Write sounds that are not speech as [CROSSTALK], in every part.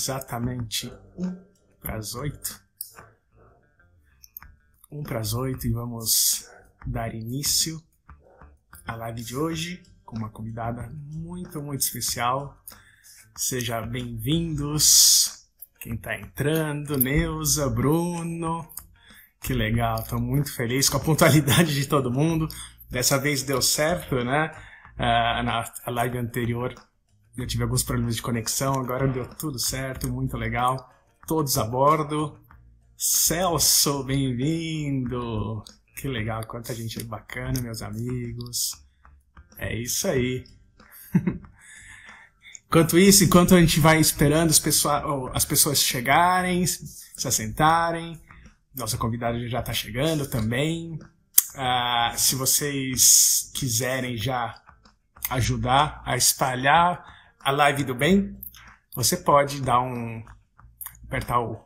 exatamente um para as oito. Um para as oito e vamos dar início à live de hoje com uma convidada muito, muito especial. Seja bem-vindos. Quem está entrando, Neuza, Bruno. Que legal, estou muito feliz com a pontualidade de todo mundo. Dessa vez deu certo, né? Uh, na live anterior eu tive alguns problemas de conexão, agora deu tudo certo, muito legal. Todos a bordo. Celso, bem-vindo! Que legal, quanta gente bacana, meus amigos. É isso aí. [LAUGHS] enquanto isso, enquanto a gente vai esperando as pessoas, as pessoas chegarem, se assentarem, nossa convidada já está chegando também. Uh, se vocês quiserem já ajudar a espalhar a live do bem, você pode dar um. apertar o,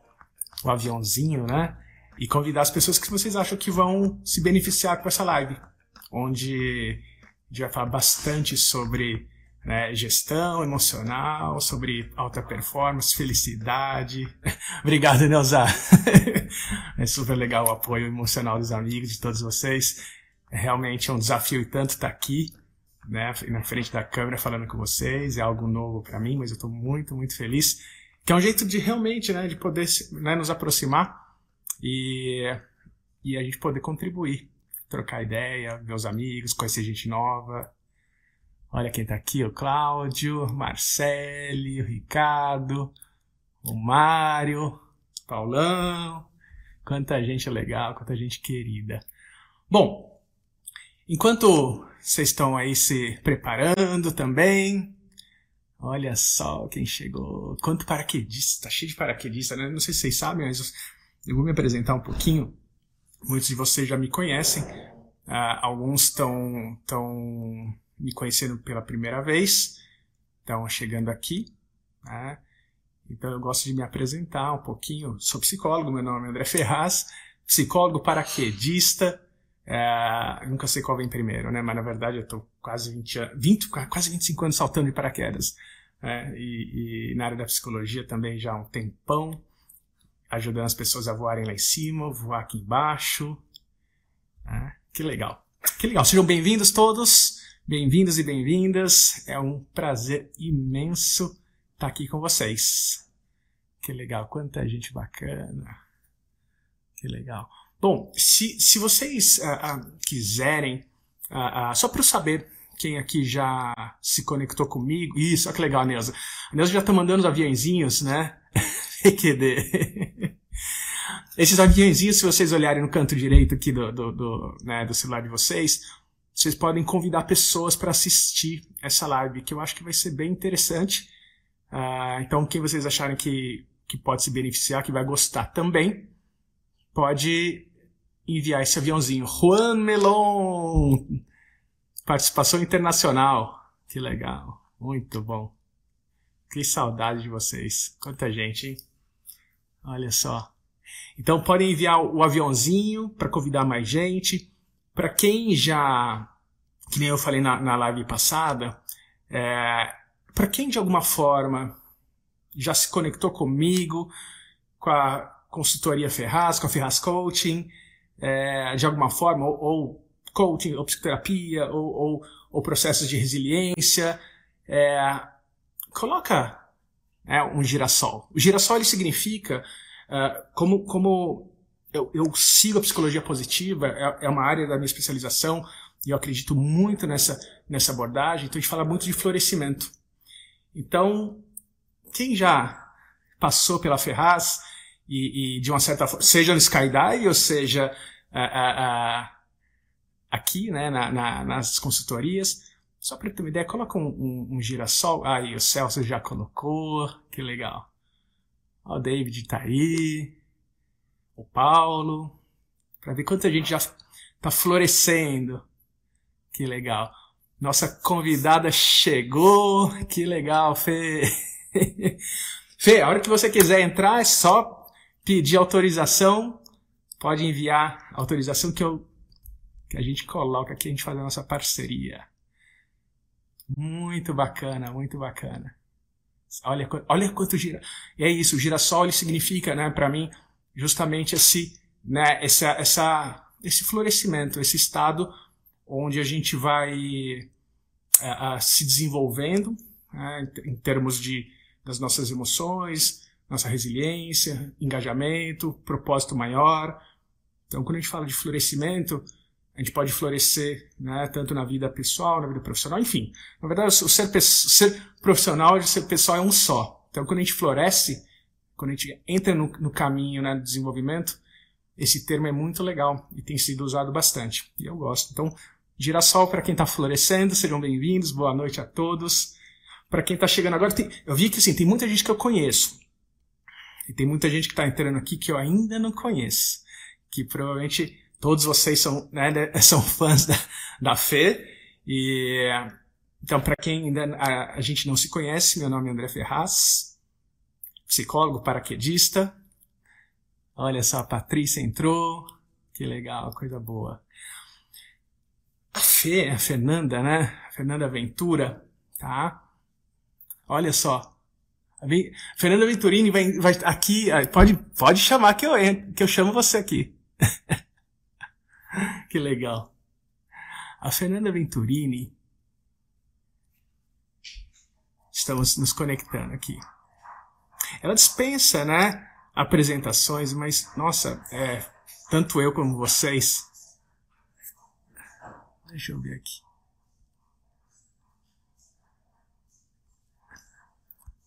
o aviãozinho, né? E convidar as pessoas que vocês acham que vão se beneficiar com essa live. Onde a gente vai falar bastante sobre né, gestão emocional, sobre alta performance, felicidade. [LAUGHS] Obrigado, Neuza. [LAUGHS] é super legal o apoio emocional dos amigos, de todos vocês. É realmente um desafio e tanto estar aqui né, na frente da câmera falando com vocês, é algo novo para mim, mas eu estou muito, muito feliz, que é um jeito de realmente, né, de poder né, nos aproximar e, e a gente poder contribuir, trocar ideia, ver os amigos, conhecer gente nova. Olha quem está aqui, o Cláudio, Marcele, o Ricardo, o Mário, Paulão, quanta gente legal, quanta gente querida. Bom, enquanto vocês estão aí se preparando também. Olha só quem chegou. Quanto paraquedista, tá cheio de paraquedista, né? Não sei se vocês sabem, mas eu vou me apresentar um pouquinho. Muitos de vocês já me conhecem. Uh, alguns estão tão me conhecendo pela primeira vez. Estão chegando aqui. Né? Então eu gosto de me apresentar um pouquinho. Sou psicólogo, meu nome é André Ferraz. Psicólogo paraquedista é, nunca sei qual vem primeiro, né? Mas na verdade eu tô quase 20 anos, 20, quase 25 anos saltando de paraquedas. Né? E, e, na área da psicologia também já há um tempão, ajudando as pessoas a voarem lá em cima, voar aqui embaixo. Né? Que legal. Que legal. Sejam bem-vindos todos, bem-vindos e bem-vindas. É um prazer imenso estar aqui com vocês. Que legal, quanta gente bacana. Que legal. Bom, se, se vocês uh, uh, quiserem, uh, só para eu saber quem aqui já se conectou comigo. Isso, olha que legal, Neuza. A Neuza já está mandando os aviãozinhos, né? [LAUGHS] EQD. [LAUGHS] Esses aviãozinhos, se vocês olharem no canto direito aqui do, do, do, né, do celular de vocês, vocês podem convidar pessoas para assistir essa live, que eu acho que vai ser bem interessante. Uh, então, quem vocês acharem que, que pode se beneficiar, que vai gostar também, pode enviar esse aviãozinho. Juan Melon! Participação internacional. Que legal. Muito bom. Que saudade de vocês. Quanta gente, hein? Olha só. Então podem enviar o aviãozinho para convidar mais gente. Para quem já, que nem eu falei na, na live passada, é, para quem de alguma forma já se conectou comigo, com a consultoria Ferraz, com a Ferraz Coaching, é, de alguma forma, ou, ou, coaching, ou psicoterapia, ou, ou, ou processos de resiliência, é, coloca é, um girassol. O girassol ele significa, uh, como, como eu, eu, sigo a psicologia positiva, é, é, uma área da minha especialização, e eu acredito muito nessa, nessa abordagem, então a gente fala muito de florescimento. Então, quem já passou pela Ferraz, e, e, de uma certa forma, seja no Skydive ou seja aqui, né, na, na, nas consultorias. Só para ter uma ideia, coloca um, um, um girassol. Aí, o Celso já colocou, que legal. Ó, o David tá aí, o Paulo, para ver quanta gente já tá florescendo. Que legal. Nossa convidada chegou, que legal, Fê. [LAUGHS] Fê, a hora que você quiser entrar é só pedir autorização, pode enviar autorização que eu que a gente coloca aqui, a gente faz a nossa parceria. Muito bacana, muito bacana. Olha, olha quanto gira. E é isso, o girassol ele significa, né, para mim, justamente esse, né, essa, essa, esse florescimento, esse estado onde a gente vai uh, se desenvolvendo né, em termos de das nossas emoções, nossa resiliência, engajamento, propósito maior. Então, quando a gente fala de florescimento, a gente pode florescer né, tanto na vida pessoal, na vida profissional, enfim. Na verdade, o ser, ser profissional e o ser pessoal é um só. Então, quando a gente floresce, quando a gente entra no, no caminho né, do desenvolvimento, esse termo é muito legal e tem sido usado bastante. E eu gosto. Então, girassol para quem está florescendo, sejam bem-vindos, boa noite a todos. Para quem está chegando agora, tem, eu vi que assim, tem muita gente que eu conheço. E tem muita gente que está entrando aqui que eu ainda não conheço. Que provavelmente todos vocês são, né, [LAUGHS] são fãs da, da Fê. E, então, para quem ainda a, a, gente não se conhece, meu nome é André Ferraz, psicólogo paraquedista. Olha só, a Patrícia entrou. Que legal, coisa boa. A Fê, a Fernanda, né? A Fernanda Ventura, tá? Olha só. A Fernanda Venturini vai, vai aqui, pode, pode chamar que eu, que eu chamo você aqui. [LAUGHS] que legal. A Fernanda Venturini. Estamos nos conectando aqui. Ela dispensa, né? Apresentações, mas, nossa, é, tanto eu como vocês. Deixa eu ver aqui.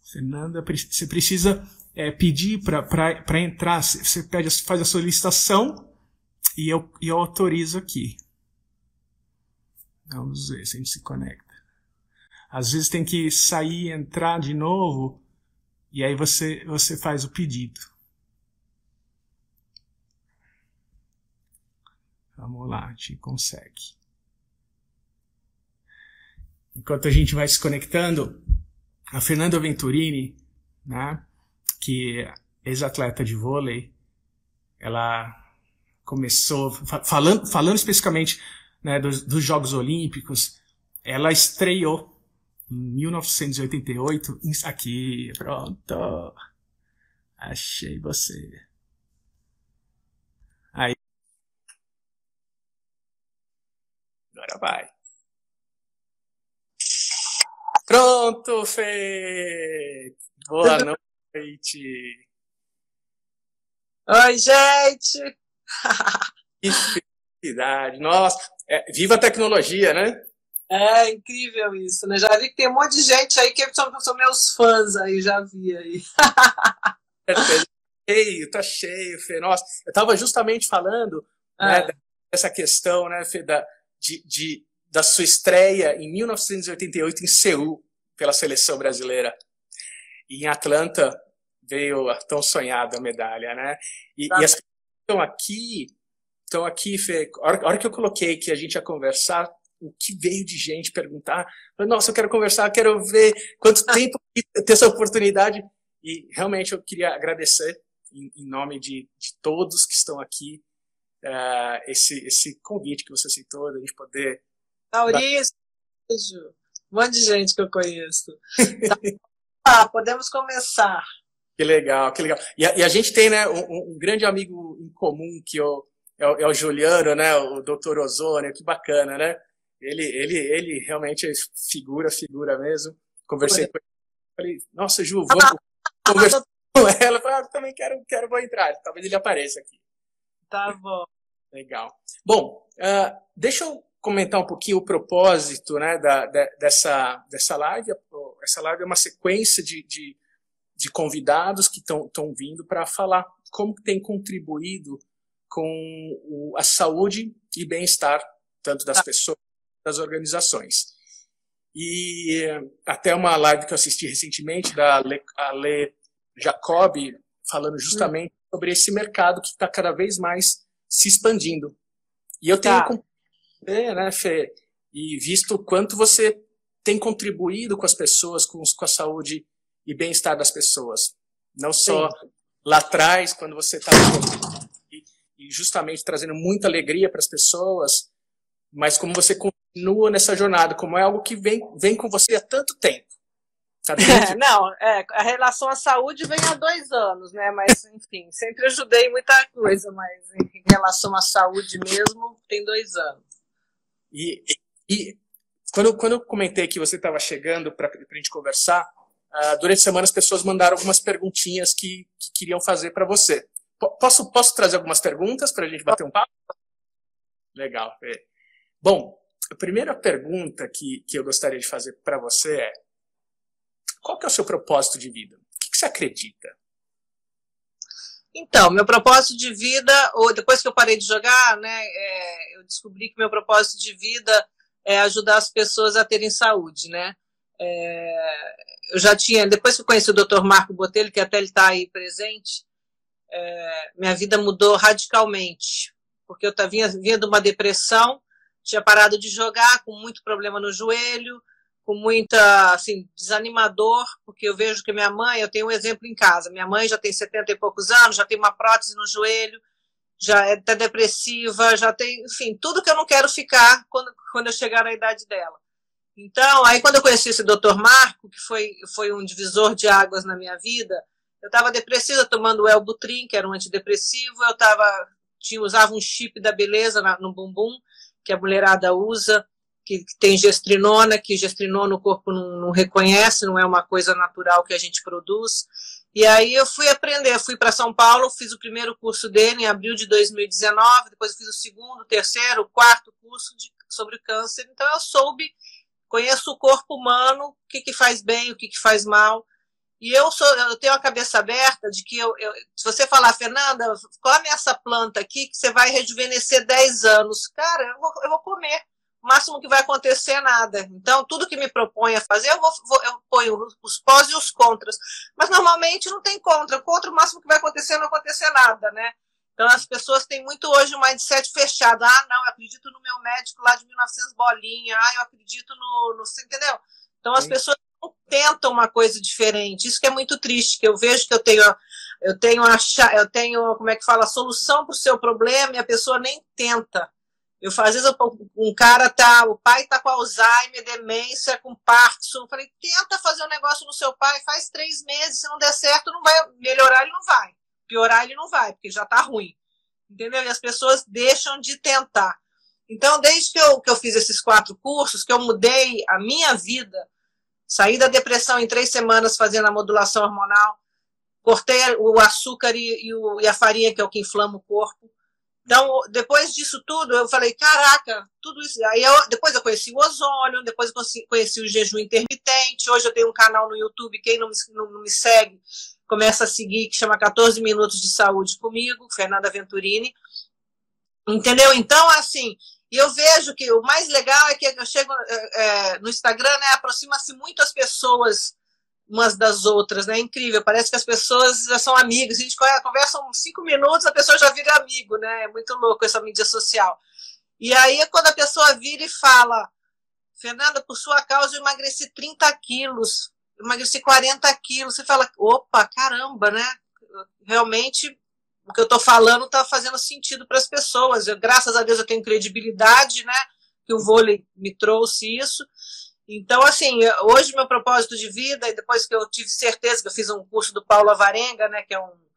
Fernanda, você precisa é, pedir para entrar. Você pede, faz a solicitação e eu, e eu autorizo aqui. Vamos ver se a gente se conecta. Às vezes tem que sair e entrar de novo, e aí você, você faz o pedido. Vamos lá, a gente consegue. Enquanto a gente vai se conectando, a Fernanda Venturini, né, que é ex-atleta de vôlei, ela começou, falando, falando especificamente né, dos, dos Jogos Olímpicos, ela estreou em 1988 aqui, pronto, achei você. Aí, agora vai. Pronto, Fê! Boa [LAUGHS] noite! Oi, gente! [LAUGHS] que felicidade! Nossa, é, viva a tecnologia, né? É incrível isso, né? Já vi que tem um monte de gente aí que são, são meus fãs aí, já vi aí. é, tá cheio, tá cheio, Fê. Nossa, eu estava justamente falando né, é. dessa questão, né, Fê, da, de, de, da sua estreia em 1988 em Seul pela seleção brasileira. E em Atlanta veio a tão sonhada medalha, né? E, tá. e as pessoas estão aqui então aqui, Fê, a hora, a hora que eu coloquei que a gente ia conversar, o que veio de gente perguntar, nossa, eu quero conversar, quero ver quanto [LAUGHS] tempo ter essa oportunidade. E realmente eu queria agradecer, em, em nome de, de, todos que estão aqui, uh, esse, esse convite que você aceitou, da gente poder. Maurício, beijo. Um monte de gente que eu conheço. ah, [LAUGHS] podemos começar. Que legal, que legal. E a, e a gente tem né, um, um, grande amigo em comum que eu, é o, é o Juliano, né? O doutor Ozônio, que bacana, né? Ele, ele, ele realmente é figura, figura mesmo. Conversei com ele. Falei, nossa, Ju, vamos conversar com ela. Falei, ah, também quero, quero, vou entrar. Talvez ele apareça aqui. Tá bom. Legal. Bom, uh, deixa eu comentar um pouquinho o propósito né, da, da, dessa, dessa live. Essa live é uma sequência de, de, de convidados que estão vindo para falar como tem contribuído com o, a saúde e bem-estar, tanto das tá. pessoas das organizações. E até uma live que eu assisti recentemente da Le, Ale Jacob, falando justamente hum. sobre esse mercado que está cada vez mais se expandindo. E eu tenho tá. É, né, Fê, e visto o quanto você tem contribuído com as pessoas, com, com a saúde e bem-estar das pessoas. Não só Sim. lá atrás, quando você estava e justamente trazendo muita alegria para as pessoas, mas como você continua nessa jornada, como é algo que vem, vem com você há tanto tempo. [LAUGHS] É, não, é, a relação à saúde vem há dois anos, né? Mas, enfim, sempre ajudei muita coisa, mas em relação à saúde mesmo, tem dois anos. E, e quando, quando eu comentei que você estava chegando para a gente conversar, uh, durante a semana as pessoas mandaram algumas perguntinhas que, que queriam fazer para você. P posso, posso trazer algumas perguntas para a gente bater um papo? Legal. É. Bom, a primeira pergunta que, que eu gostaria de fazer para você é qual que é o seu propósito de vida? O que, que você acredita? Então, meu propósito de vida, ou depois que eu parei de jogar, né, é, eu descobri que meu propósito de vida é ajudar as pessoas a terem saúde, né? É, eu já tinha, depois que eu conheci o Dr. Marco Botelho, que até ele está aí presente, é, minha vida mudou radicalmente, porque eu vinha, vinha de uma depressão, tinha parado de jogar com muito problema no joelho, com muita, assim, desanimador, porque eu vejo que minha mãe, eu tenho um exemplo em casa, minha mãe já tem 70 e poucos anos, já tem uma prótese no joelho, já é até depressiva, já tem, enfim, tudo que eu não quero ficar quando, quando eu chegar na idade dela. Então, aí quando eu conheci esse doutor Marco, que foi, foi um divisor de águas na minha vida, eu estava depressiva, tomando o Elbutrin, que era um antidepressivo, eu tava, tinha, usava um chip da beleza na, no bumbum, que a mulherada usa, que, que tem gestrinona, que gestrinona o corpo não, não, reconhece, não é uma coisa natural que a gente produz. E aí eu fui aprender, fui para São Paulo, fiz o primeiro curso dele em abril de 2019, depois fiz o segundo, terceiro, quarto curso de, sobre câncer. Então eu soube, conheço o corpo humano, o que, que faz bem, o que, que faz mal. E eu sou, eu tenho a cabeça aberta de que eu, eu, se você falar, Fernanda, come essa planta aqui que você vai rejuvenescer 10 anos. Cara, eu vou, eu vou comer o máximo que vai acontecer é nada. Então, tudo que me propõe a fazer, eu, vou, vou, eu ponho os pós e os contras. Mas normalmente não tem contra. Contra, o máximo que vai acontecer é não acontecer nada, né? Então, as pessoas têm muito hoje um mindset fechado. Ah, não, eu acredito no meu médico lá de 1900 bolinha. Ah, eu acredito no. no entendeu? Então, as Sim. pessoas não tentam uma coisa diferente. Isso que é muito triste, que eu vejo que eu tenho. Eu tenho, a, eu tenho como é que fala, a solução para o seu problema e a pessoa nem tenta. Eu, às vezes um cara tá, o pai tá com Alzheimer, demência, com Parkinson. Eu falei, tenta fazer um negócio no seu pai, faz três meses, se não der certo, não vai melhorar, ele não vai. Piorar, ele não vai, porque já tá ruim. Entendeu? E as pessoas deixam de tentar. Então, desde que eu, que eu fiz esses quatro cursos, que eu mudei a minha vida, saí da depressão em três semanas fazendo a modulação hormonal, cortei o açúcar e, e, o, e a farinha, que é o que inflama o corpo, então, depois disso tudo, eu falei, caraca, tudo isso. Aí eu, depois eu conheci o ozônio, depois eu conheci o jejum intermitente. Hoje eu tenho um canal no YouTube, quem não me, não, me segue, começa a seguir, que chama 14 Minutos de Saúde comigo, Fernanda Venturini. Entendeu? Então, assim, e eu vejo que o mais legal é que eu chego é, é no Instagram, né, aproxima-se muito as pessoas umas das outras, né? É incrível, parece que as pessoas já são amigas. A gente conversa uns cinco minutos, a pessoa já vira amigo, né? É muito louco essa mídia social. E aí, quando a pessoa vira e fala, Fernanda, por sua causa eu emagreci 30 quilos, emagreci 40 quilos, você fala, opa, caramba, né? Realmente o que eu estou falando está fazendo sentido para as pessoas. Eu, graças a Deus eu tenho credibilidade, né? Que o vôlei me trouxe isso. Então, assim, hoje meu propósito de vida, e depois que eu tive certeza que eu fiz um curso do Paulo Avarenga, né, que é um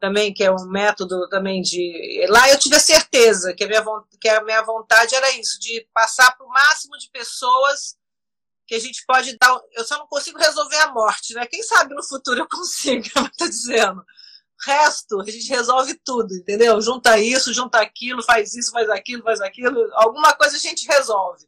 também que é um método também de lá eu tive a certeza que a minha que a minha vontade era isso, de passar para o máximo de pessoas que a gente pode dar, eu só não consigo resolver a morte, né? Quem sabe no futuro eu [LAUGHS] consiga, tá dizendo. O resto, a gente resolve tudo, entendeu? Junta isso, junta aquilo, faz isso, faz aquilo, faz aquilo, alguma coisa a gente resolve.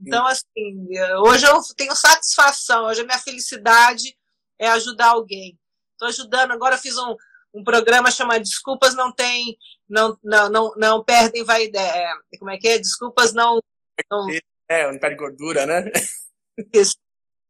Então, assim, hoje eu tenho satisfação, hoje a minha felicidade é ajudar alguém. Estou ajudando, agora eu fiz um, um programa chamado Desculpas Não Tem, não, não, não, não perdem vai é, como é que é? Desculpas não. não é, não perde gordura, né? Isso.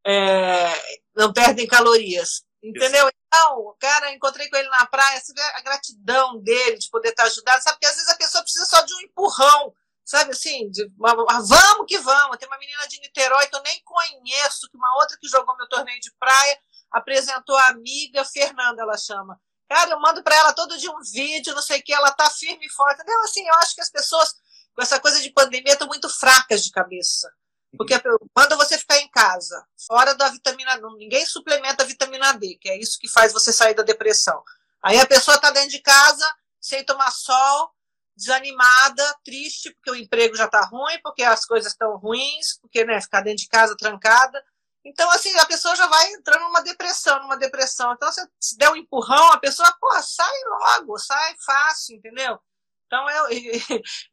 É, não perdem calorias. Entendeu? Isso. Então, cara, encontrei com ele na praia, você vê a gratidão dele de poder estar ajudando, sabe? Porque às vezes a pessoa precisa só de um empurrão sabe assim, de, vamos que vamos. Tem uma menina de Niterói que eu nem conheço, que uma outra que jogou meu torneio de praia apresentou a amiga Fernanda, ela chama. Cara, eu mando para ela todo dia um vídeo, não sei o que, ela tá firme e forte. Entendeu? Assim, eu acho que as pessoas, com essa coisa de pandemia, estão muito fracas de cabeça. Porque quando você ficar em casa, fora da vitamina D, ninguém suplementa a vitamina D, que é isso que faz você sair da depressão. Aí a pessoa está dentro de casa, sem tomar sol, desanimada, triste, porque o emprego já está ruim, porque as coisas estão ruins, porque né, ficar dentro de casa trancada. Então, assim, a pessoa já vai entrando numa depressão, numa depressão. Então, se der um empurrão, a pessoa, porra, sai logo, sai fácil, entendeu? Então, eu, [LAUGHS] e,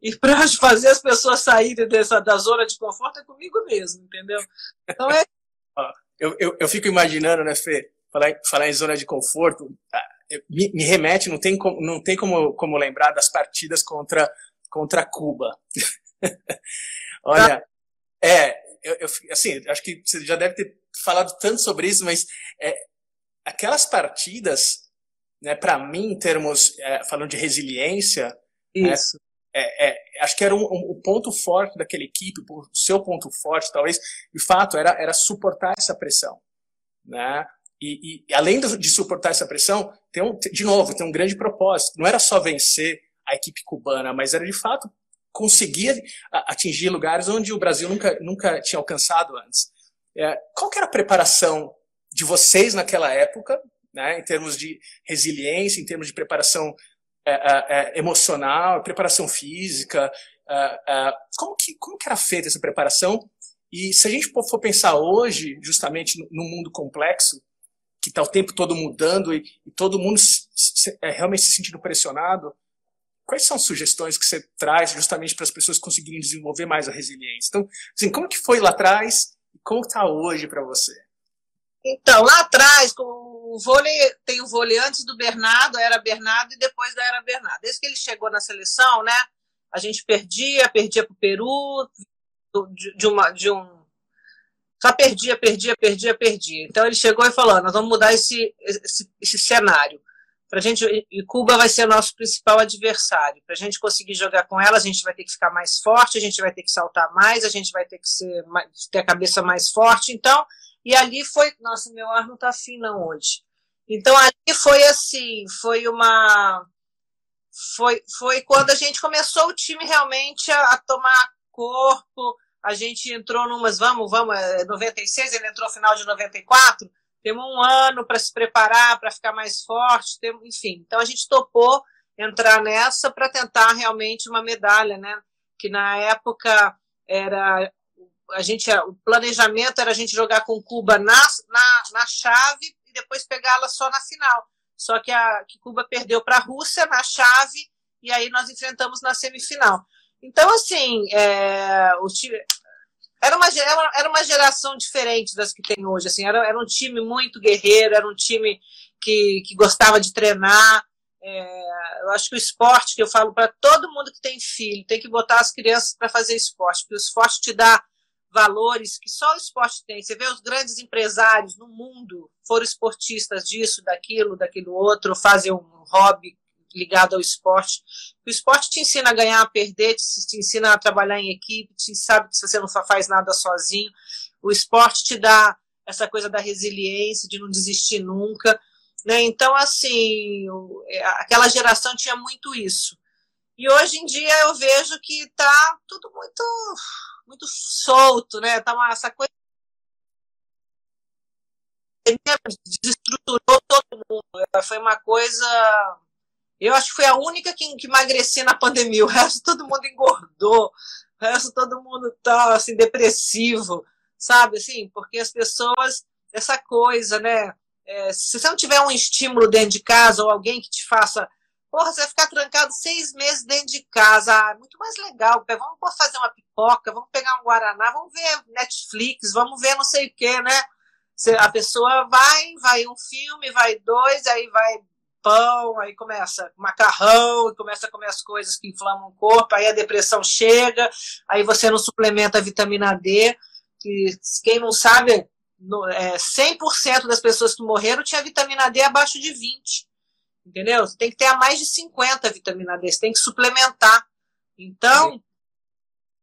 e para fazer as pessoas saírem dessa, da zona de conforto é comigo mesmo, entendeu? Então, é. [LAUGHS] Eu, eu, eu fico imaginando, né, Fê, falar, falar em zona de conforto, me, me remete, não tem, como, não tem como, como lembrar das partidas contra, contra Cuba. [LAUGHS] Olha, é, eu, eu, assim, acho que você já deve ter falado tanto sobre isso, mas é, aquelas partidas, né, para mim, em termos, é, falando de resiliência, né, isso. É, é, acho que era um, um, o ponto forte daquela equipe, o seu ponto forte, talvez, de fato, era, era suportar essa pressão. Né? E, e, além de suportar essa pressão, tem um, de novo, tem um grande propósito. Não era só vencer a equipe cubana, mas era de fato conseguir atingir lugares onde o Brasil nunca, nunca tinha alcançado antes. É, qual era a preparação de vocês naquela época, né, em termos de resiliência, em termos de preparação é, é, é emocional, preparação física? É, é, como, que, como que era feita essa preparação? E se a gente for pensar hoje, justamente no mundo complexo, que está o tempo todo mudando e, e todo mundo se, se, é, realmente se sentindo pressionado, quais são as sugestões que você traz justamente para as pessoas conseguirem desenvolver mais a resiliência? Então, assim, como que foi lá atrás e como está hoje para você? Então, lá atrás, o vôlei, tem o vôlei antes do Bernardo, era Bernardo e depois da era Bernardo. Desde que ele chegou na seleção, né, a gente perdia, perdia para o Peru, de, de, uma, de um só perdia, perdia, perdia, perdia. Então ele chegou e falou: nós vamos mudar esse, esse, esse cenário. Pra gente, e Cuba vai ser nosso principal adversário. Para a gente conseguir jogar com ela, a gente vai ter que ficar mais forte, a gente vai ter que saltar mais, a gente vai ter que ser, ter a cabeça mais forte. Então, e ali foi. Nossa, meu ar não está fino não hoje. Então ali foi assim, foi uma. Foi, foi quando a gente começou o time realmente a, a tomar corpo, a gente entrou numas, vamos, vamos, 96, é, ele entrou no final de 94, temos um ano para se preparar, para ficar mais forte, temos, enfim. Então a gente topou entrar nessa para tentar realmente uma medalha, né? Que na época era a gente o planejamento era a gente jogar com Cuba na, na, na chave e depois pegá-la só na final. Só que a que Cuba perdeu para a Rússia na chave e aí nós enfrentamos na semifinal. Então, assim, é, o time, era, uma, era uma geração diferente das que tem hoje. Assim, era, era um time muito guerreiro, era um time que, que gostava de treinar. É, eu acho que o esporte, que eu falo para todo mundo que tem filho, tem que botar as crianças para fazer esporte, porque o esporte te dá valores que só o esporte tem. Você vê os grandes empresários no mundo foram esportistas disso, daquilo, daquilo outro, fazem um hobby ligado ao esporte. O esporte te ensina a ganhar, a perder, te, te ensina a trabalhar em equipe, te sabe que você não faz nada sozinho. O esporte te dá essa coisa da resiliência, de não desistir nunca. Né? Então, assim, é, aquela geração tinha muito isso. E hoje em dia eu vejo que está tudo muito muito solto, né? Tá uma, essa coisa desestruturou todo mundo. Foi uma coisa eu acho que foi a única que, que emagreci na pandemia. O resto todo mundo engordou. O resto todo mundo tá assim depressivo, sabe? Assim, porque as pessoas essa coisa, né? É, se você não tiver um estímulo dentro de casa ou alguém que te faça, porra, você vai ficar trancado seis meses dentro de casa, ah, muito mais legal. Vamos fazer uma pipoca, vamos pegar um guaraná, vamos ver Netflix, vamos ver não sei o que, né? A pessoa vai, vai um filme, vai dois, aí vai pão, aí começa macarrão, começa a comer as coisas que inflamam o corpo, aí a depressão chega, aí você não suplementa a vitamina D, que quem não sabe, no, é, 100% das pessoas que morreram tinha vitamina D abaixo de 20, entendeu? Tem que ter a mais de 50 vitamina D, você tem que suplementar. Então,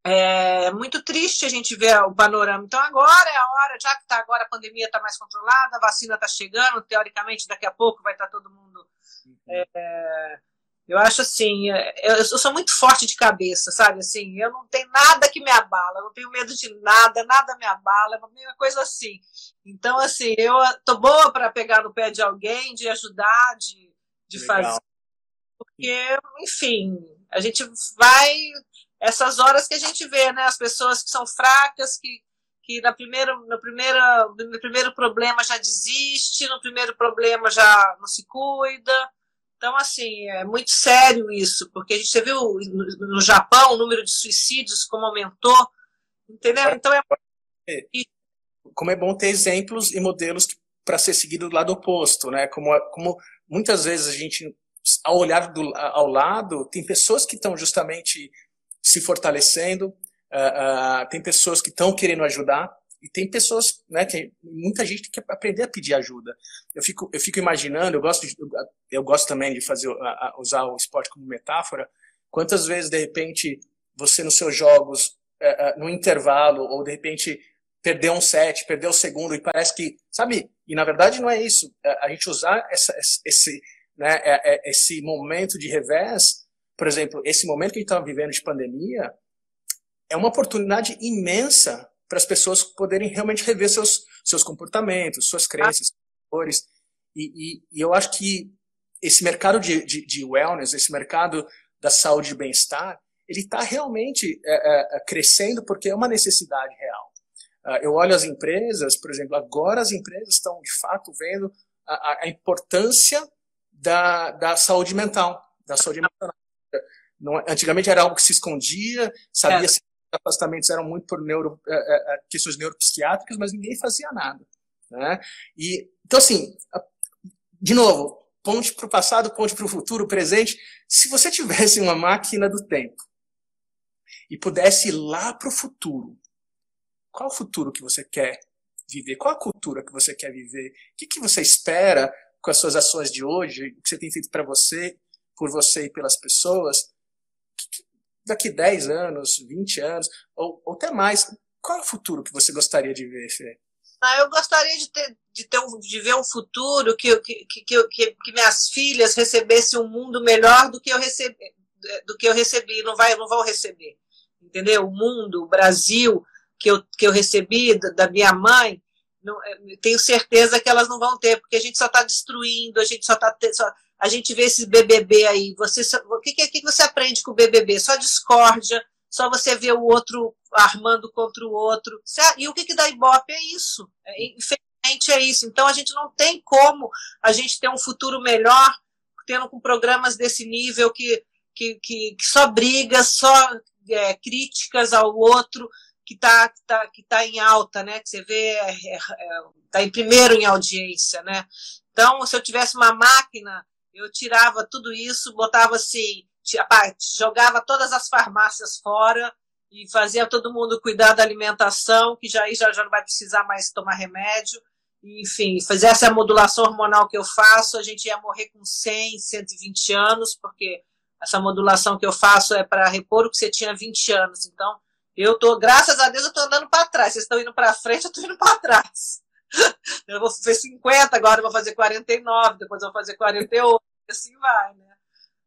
é muito triste a gente ver o panorama. Então, agora é a hora, já que tá, agora a pandemia está mais controlada, a vacina está chegando, teoricamente, daqui a pouco vai estar tá todo mundo é, Eu acho assim, é, eu, eu, sou muito forte de cabeça, sabe? Assim, eu não tenho nada que me abala, eu não tenho medo de nada, nada me abala, é uma coisa assim. Então, assim, eu tô boa para pegar no pé de alguém, de ajudar, de, de fazer. Porque, enfim, a gente vai. Essas horas que a gente vê, né? As pessoas que são fracas, que, que na primeira, no, primeiro, no primeiro problema já desiste, no primeiro problema já não se cuida então, assim, é muito sério isso, porque a gente viu no, Japão o número de suicídios como aumentou, entendeu? Então é. Como é bom ter exemplos e modelos para ser seguido do lado oposto, né? Como, como muitas vezes a gente, ao olhar do, ao lado, tem pessoas que estão justamente se fortalecendo, uh, uh, tem pessoas que estão querendo ajudar, e tem pessoas, né, que muita gente tem que aprender a pedir ajuda. Eu fico, eu fico imaginando, eu gosto, de, eu gosto também de fazer, usar o esporte como metáfora. Quantas vezes, de repente, você nos seus jogos, é, é, no intervalo, ou de repente perdeu um set, perdeu o segundo, e parece que, sabe, e na verdade não é isso. É, a gente usar essa, esse, né, esse momento de revés, por exemplo, esse momento que a gente está vivendo de pandemia, é uma oportunidade imensa para as pessoas poderem realmente rever seus, seus comportamentos, suas crenças, valores. E, e, e, eu acho que esse mercado de, de, de, wellness, esse mercado da saúde e bem-estar, ele está realmente é, é, é, crescendo porque é uma necessidade real. Uh, eu olho as empresas, por exemplo, agora as empresas estão de fato vendo a, a importância da, da saúde mental, da saúde emocional. Não, antigamente era algo que se escondia, sabia é afastamentos eram muito por neuro, é, é, é, questões neuropsiquiátricas, mas ninguém fazia nada. Né? E, então, assim, de novo, ponte para o passado, ponte para o futuro, presente. Se você tivesse uma máquina do tempo e pudesse ir lá para o futuro, qual o futuro que você quer viver? Qual a cultura que você quer viver? O que, que você espera com as suas ações de hoje? O que você tem feito para você, por você e pelas pessoas? Daqui 10 anos, 20 anos, ou, ou até mais, qual é o futuro que você gostaria de ver, Fê? Ah, eu gostaria de, ter, de, ter um, de ver um futuro que, que, que, que, que minhas filhas recebessem um mundo melhor do que eu recebi, do que eu recebi, não, vai, não vão receber. Entendeu? O mundo, o Brasil que eu, que eu recebi da, da minha mãe, não, tenho certeza que elas não vão ter, porque a gente só está destruindo, a gente só está a gente vê esse BBB aí, você, o que, que, que você aprende com o BBB? Só discórdia, só você vê o outro armando contra o outro. E o que, que dá Ibope é isso. É, infelizmente é isso. Então a gente não tem como a gente ter um futuro melhor tendo com programas desse nível que, que, que, que só briga, só é, críticas ao outro, que está que tá, que tá em alta, né? Que você vê, está é, é, tá em primeiro em audiência, né? Então, se eu tivesse uma máquina eu tirava tudo isso, botava assim, jogava todas as farmácias fora e fazia todo mundo cuidar da alimentação, que já, já, já não vai precisar mais tomar remédio. Enfim, fizesse a modulação hormonal que eu faço, a gente ia morrer com 100, 120 anos, porque essa modulação que eu faço é para repor o que você tinha 20 anos. Então, eu tô, graças a Deus, eu tô andando para trás. Vocês estão indo para frente, eu tô indo para trás. [LAUGHS] Eu vou fazer 50, agora eu vou fazer 49, depois eu vou fazer 48, e assim vai, né?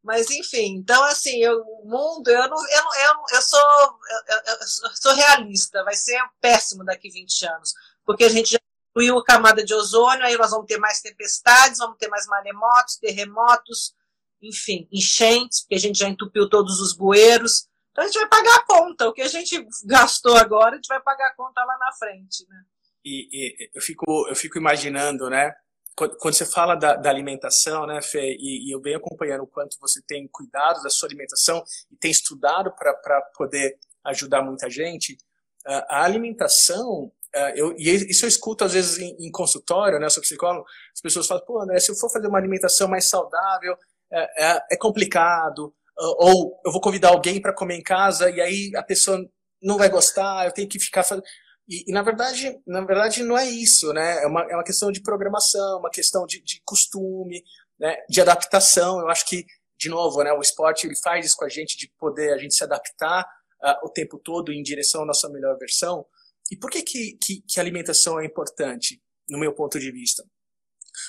Mas, enfim, então, assim, eu, o mundo, eu, não, eu, eu, eu, sou, eu, eu, sou realista, vai ser péssimo daqui 20 anos, porque a gente já destruiu a camada de ozônio, aí nós vamos ter mais tempestades, vamos ter mais maremotos, terremotos, enfim, enchentes, porque a gente já entupiu todos os bueiros. Então a gente vai pagar a conta. O que a gente gastou agora, a gente vai pagar a conta lá na frente, né? E, e, eu, fico, eu fico imaginando, né? Quando, quando você fala da, da, alimentação, né, Fê, e, e, eu venho acompanhando o quanto você tem cuidado da sua alimentação e tem estudado para poder ajudar muita gente, a alimentação, eu, e isso eu escuto às vezes em, em, consultório, né, sou psicólogo, as pessoas falam, pô, André, se eu for fazer uma alimentação mais saudável, é, é, é complicado, ou eu vou convidar alguém para comer em casa e aí a pessoa não vai gostar, eu tenho que ficar fazendo. E, e, na verdade, na verdade não é isso, né? É uma, é uma questão de programação, uma questão de, de costume, né? de adaptação. Eu acho que, de novo, né? O esporte ele faz isso com a gente de poder a gente se adaptar uh, o tempo todo em direção à nossa melhor versão. E por que que, que, que alimentação é importante, no meu ponto de vista?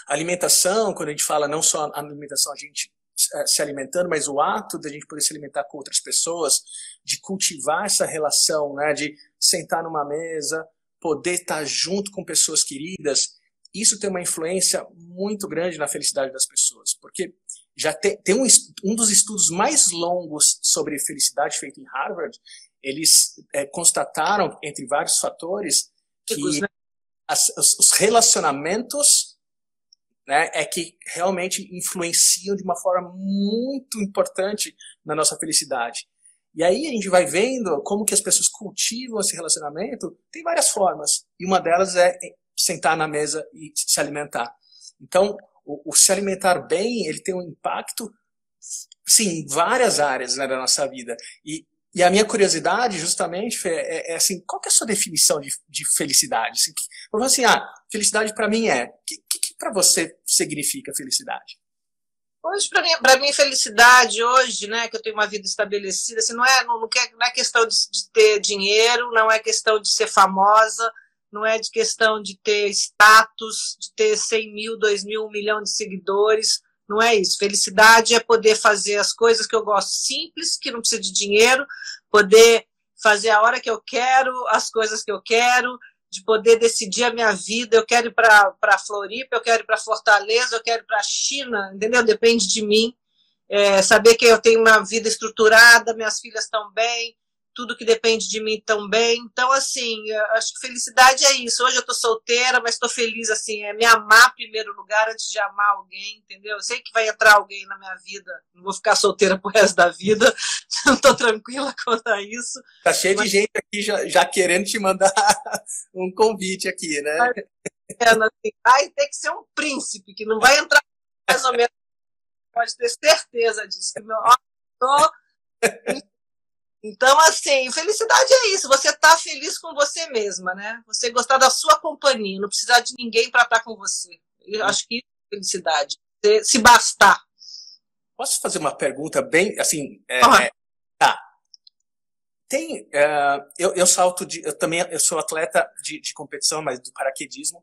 A alimentação, quando a gente fala não só a alimentação, a gente eh, se alimentando, mas o ato de a gente poder se alimentar com outras pessoas, de cultivar essa relação, né, de sentar numa mesa, poder estar junto com pessoas queridas, isso tem uma influência muito grande na felicidade das pessoas, porque já tem, tem um, um dos estudos mais longos sobre felicidade feito em Harvard, eles é, constataram, entre vários fatores, que né? as, os relacionamentos né, é que realmente influenciam de uma forma muito importante na nossa felicidade. E aí a gente vai vendo como que as pessoas cultivam esse relacionamento, tem várias formas. E uma delas é sentar na mesa e se alimentar. Então, o, o se alimentar bem, ele tem um impacto, sim, em várias áreas né, da nossa vida. E, e a minha curiosidade, justamente, Fê, é, é, assim, qual é a sua definição de, de felicidade? Assim, que, assim, ah, felicidade para mim é, o que, que, que para você significa felicidade? Hoje, para mim, para mim, felicidade, hoje, né, que eu tenho uma vida estabelecida, assim, não, é, não, não, quer, não é questão de, de, ter dinheiro, não é questão de ser famosa, não é de questão de ter status, de ter 100 mil, 2 mil, um milhão de seguidores, não é isso. Felicidade é poder fazer as coisas que eu gosto simples, que não precisa de dinheiro, poder fazer a hora que eu quero, as coisas que eu quero, de poder decidir a minha vida. Eu quero ir para Floripa, eu quero ir para Fortaleza, eu quero ir para China, entendeu? Depende de mim. É, saber que eu tenho uma vida estruturada, minhas filhas estão bem, tudo que depende de mim também. Então, assim, acho que felicidade é isso. Hoje eu estou solteira, mas estou feliz, assim, é me amar em primeiro lugar antes de amar alguém, entendeu? Eu sei que vai entrar alguém na minha vida, não vou ficar solteira pro resto da vida, [LAUGHS] não estou tranquila [LAUGHS] quanto a isso. Tá cheio mas... de gente aqui já, já querendo te mandar [LAUGHS] um convite aqui, né? É, assim, vai ter que ser um príncipe, que não vai entrar mais ou menos, pode ter certeza disso, que meu... Tô então, assim, felicidade é isso. Você tá feliz com você mesma, né? Você gostar da sua companhia, não precisar de ninguém para estar com você. Eu acho que isso é felicidade. Se bastar. Posso fazer uma pergunta bem, assim, é, uhum. é, tá. Tem, uh, eu, eu salto de, eu também, eu sou atleta de, de competição, mas do paraquedismo.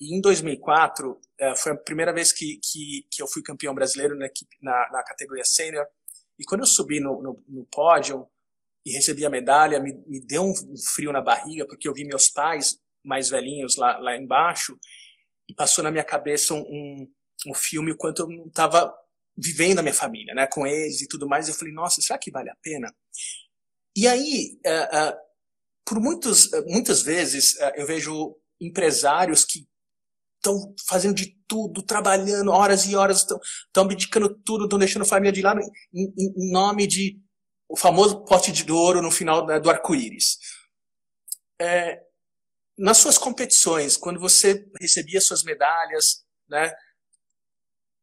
E em 2004 uh, é, foi a primeira vez que, que, que eu fui campeão brasileiro na, equipe, na, na categoria sênior. E quando eu subi no, no, no pódio, e recebi a medalha, me, me deu um frio na barriga, porque eu vi meus pais mais velhinhos lá, lá embaixo, e passou na minha cabeça um, um, filme o quanto eu não estava vivendo a minha família, né, com eles e tudo mais. Eu falei, nossa, será que vale a pena? E aí, uh, uh, por muitos, uh, muitas vezes, eu vejo empresários que estão fazendo de tudo, trabalhando horas e horas, estão abdicando tudo, estão deixando a família de lado em, em nome de o famoso pote de ouro no final né, do arco-íris. É, nas suas competições, quando você recebia suas medalhas, né,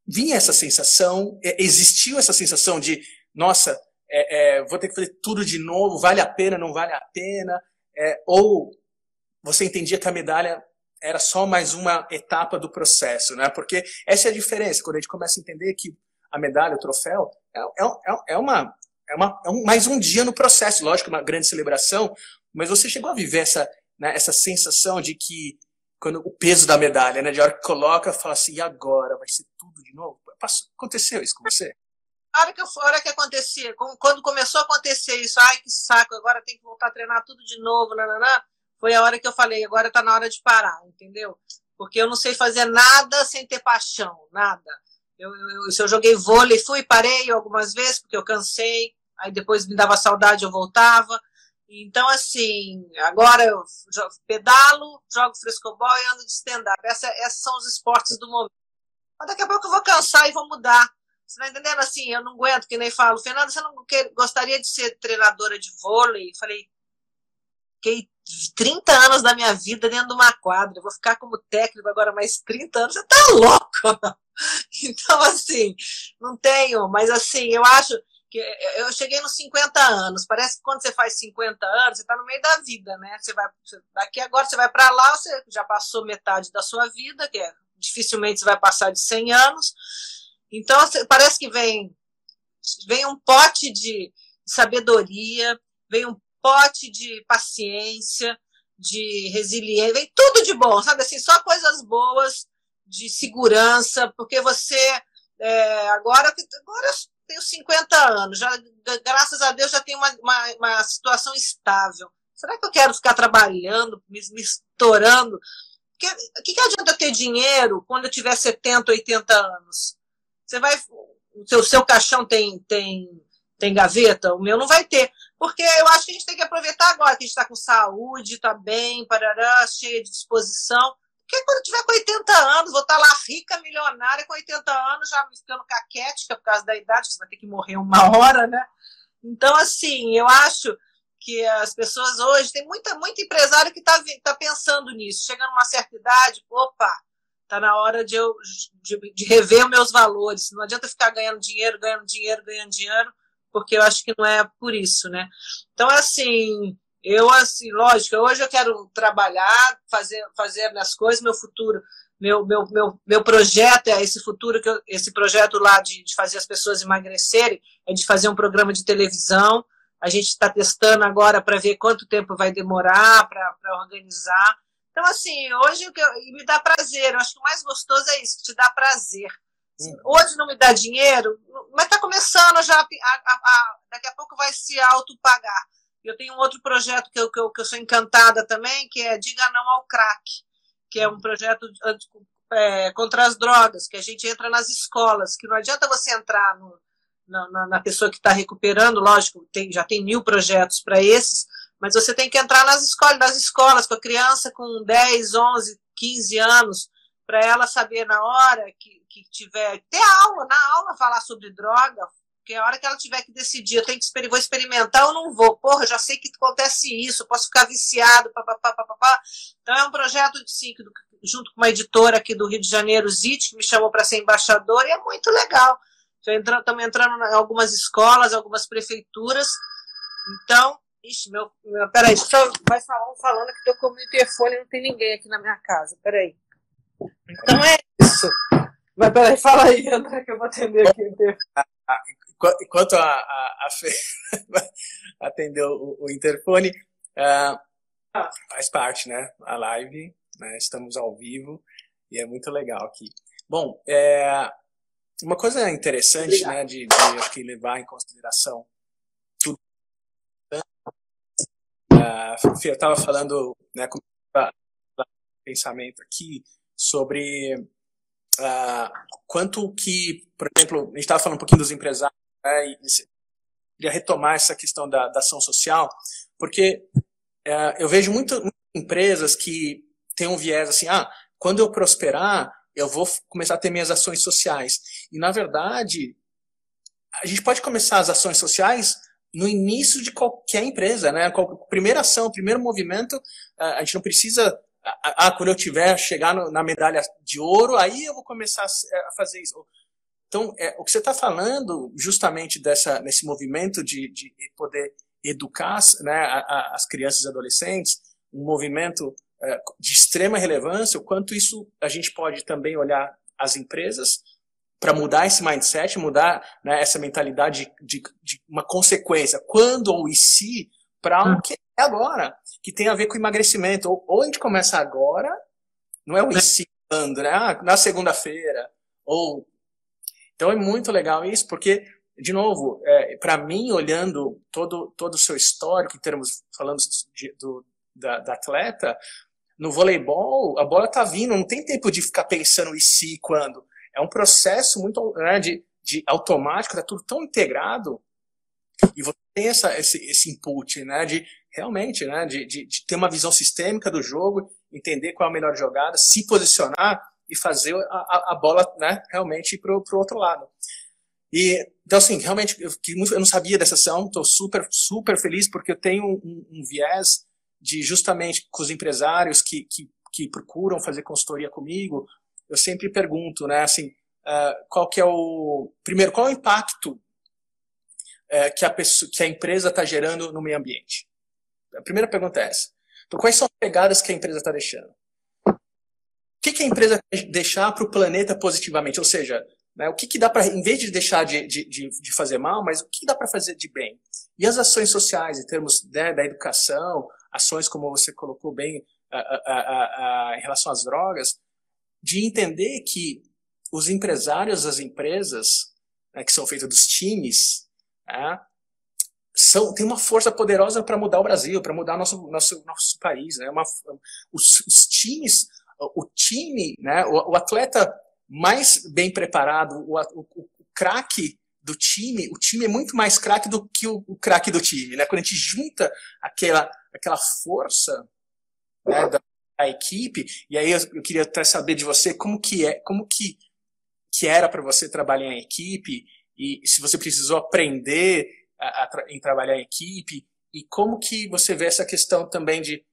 vinha essa sensação, é, existiu essa sensação de, nossa, é, é, vou ter que fazer tudo de novo, vale a pena, não vale a pena, é, ou você entendia que a medalha era só mais uma etapa do processo, né? Porque essa é a diferença, quando a gente começa a entender que a medalha, o troféu, é, é, é uma, é, uma, é um, mais um dia no processo, lógico, uma grande celebração, mas você chegou a viver essa, né, essa sensação de que quando o peso da medalha, né, de hora que coloca, fala assim, e agora? Vai ser tudo de novo? Passou, aconteceu isso com você? A hora que, a hora que acontecia, quando começou a acontecer isso, ai que saco, agora tem que voltar a treinar tudo de novo, nananá, foi a hora que eu falei, agora está na hora de parar, entendeu? Porque eu não sei fazer nada sem ter paixão, nada. Eu, eu, se eu joguei vôlei, fui, parei algumas vezes, porque eu cansei, aí depois me dava saudade, eu voltava. Então, assim, agora eu pedalo, jogo frescobol e ando de stand-up. Esses são os esportes do momento. Mas daqui a pouco eu vou cansar e vou mudar. Você tá entendendo? Assim, eu não aguento, que nem falo. Fernanda, você não quer, gostaria de ser treinadora de vôlei? Falei, fiquei 30 anos da minha vida dentro de uma quadra. Eu vou ficar como técnico agora mais 30 anos. Você tá louco? [LAUGHS] Então, assim, não tenho. Mas, assim, eu acho que eu cheguei nos 50 anos. Parece que quando você faz 50 anos, você está no meio da vida, né? Você vai daqui agora você vai para lá, você já passou metade da sua vida, que é, dificilmente você vai passar de 100 anos. Então parece que vem vem um pote de sabedoria, vem um pote de paciência, de resiliência, vem tudo de bom, sabe assim, só coisas boas de segurança, porque você é, agora, agora tenho 50 anos, já, graças a Deus já tenho uma, uma, uma situação estável. Será que eu quero ficar trabalhando, me, me estourando? O que, que adianta ter dinheiro quando eu tiver 70, 80 anos? Você vai. O seu, seu caixão tem, tem, tem gaveta? O meu não vai ter. Porque eu acho que a gente tem que aproveitar agora que a gente está com saúde, está bem, parará, cheia de disposição. Porque quando eu tiver com 80 anos, vou estar tá lá rica, milionária, com 80 anos, já me ficando caquética por causa da idade, você vai ter que morrer uma [LAUGHS] hora, né? Então, assim, eu acho que as pessoas hoje, tem muita, muito empresário que está tá pensando nisso. Chega numa certa idade, opa, tá na hora de eu de, de rever os meus valores. Não adianta ficar ganhando dinheiro, ganhando dinheiro, ganhando dinheiro, porque eu acho que não é por isso, né? Então, assim, eu, assim, lógico, hoje eu quero trabalhar, fazer, fazer minhas coisas, meu futuro, meu, meu, meu, meu projeto é esse futuro, que eu, esse projeto lá de, de fazer as pessoas emagrecerem, é de fazer um programa de televisão, a gente está testando agora para ver quanto tempo vai demorar para organizar. Então, assim, hoje eu, me dá prazer. Eu acho que o mais gostoso é isso, que te dá prazer. Hoje não me dá dinheiro, mas está começando já. A, a, a, daqui a pouco vai se autopagar. Eu tenho um outro projeto que eu, que, eu, que eu sou encantada também, que é Diga Não ao Crack, que é um projeto é, contra as drogas, que a gente entra nas escolas, que não adianta você entrar no, na, na, na pessoa que está recuperando, lógico, tem, já tem mil projetos para esses, mas você tem que entrar nas escolas, nas escolas com a criança com 10, 11, 15 anos, para ela saber na hora que, que tiver, ter aula, na aula falar sobre droga, porque a hora que ela tiver que decidir, eu tenho que vou experimentar ou não vou, porra, já sei que acontece isso, posso ficar viciado, papapá, papapá. Então é um projeto de sim, junto com uma editora aqui do Rio de Janeiro, ZIT, que me chamou para ser embaixador, e é muito legal. Estamos entrando em algumas escolas, algumas prefeituras. Então, ixi, meu, meu peraí, só vai falar falando que com o meu telefone e não tem ninguém aqui na minha casa. Peraí. Então é isso. Mas peraí, fala aí, André, que eu vou atender aqui o telefone. Enquanto a, a, a Fê [LAUGHS] atendeu o, o interfone, uh, faz parte, né? A live, né? estamos ao vivo e é muito legal aqui. Bom, é, uma coisa interessante, né, de, de levar em consideração tudo. Uh, eu estava falando, né, com pensamento aqui sobre uh, quanto que, por exemplo, a gente estava falando um pouquinho dos empresários, né, e queria retomar essa questão da, da ação social, porque uh, eu vejo muito, muitas empresas que têm um viés assim, ah, quando eu prosperar, eu vou começar a ter minhas ações sociais. E, na verdade, a gente pode começar as ações sociais no início de qualquer empresa, né? Primeira ação, primeiro movimento, a gente não precisa, ah, quando eu tiver, chegar na medalha de ouro, aí eu vou começar a fazer isso. Então, é, o que você está falando, justamente dessa, nesse movimento de, de poder educar né, as crianças e adolescentes, um movimento é, de extrema relevância, o quanto isso a gente pode também olhar as empresas para mudar esse mindset, mudar né, essa mentalidade de, de, uma consequência, quando ou e se, para algo que é agora, que tem a ver com emagrecimento. Ou, ou a gente começa agora, não é o e se, né? Ah, na segunda-feira, ou... Então é muito legal isso, porque, de novo, é, para mim, olhando todo, todo o seu histórico, em termos, falando de, do, da, da atleta, no voleibol, a bola tá vindo, não tem tempo de ficar pensando e se quando. É um processo muito né, de, de automático, tá tudo tão integrado e você tem essa, esse, esse input, né, de realmente, né, de, de, de, ter uma visão sistêmica do jogo, entender qual é a melhor jogada, se posicionar e fazer a, a bola, né, realmente para o outro lado. E, então, assim, realmente, eu, eu não sabia dessa ação, estou super, super feliz porque eu tenho um, um viés de justamente com os empresários que, que, que procuram fazer consultoria comigo, eu sempre pergunto, né, assim, uh, qual que é o primeiro, qual é o impacto uh, que a pessoa, que a empresa está gerando no meio ambiente? A primeira pergunta é essa. Então, quais são as pegadas que a empresa está deixando? O que, que a empresa deixar para o planeta positivamente? Ou seja, né, o que, que dá para, em vez de deixar de, de, de, fazer mal, mas o que dá para fazer de bem? E as ações sociais, em termos né, da educação, ações, como você colocou bem, a, a, a, em relação às drogas, de entender que os empresários das empresas, né, que são feitos dos times, né, são, tem uma força poderosa para mudar o Brasil, para mudar nosso, nosso, nosso país. Né? Uma, os, os times, o time, né, o, o atleta mais bem preparado, o, o, o craque do time, o time é muito mais craque do que o, o craque do time. Né? Quando a gente junta aquela, aquela força né, da, da, equipe, e aí eu, eu, queria até saber de você como que é, como que, que era para você trabalhar em equipe, e se você precisou aprender a, a, em trabalhar em equipe, e como que você vê essa questão também de,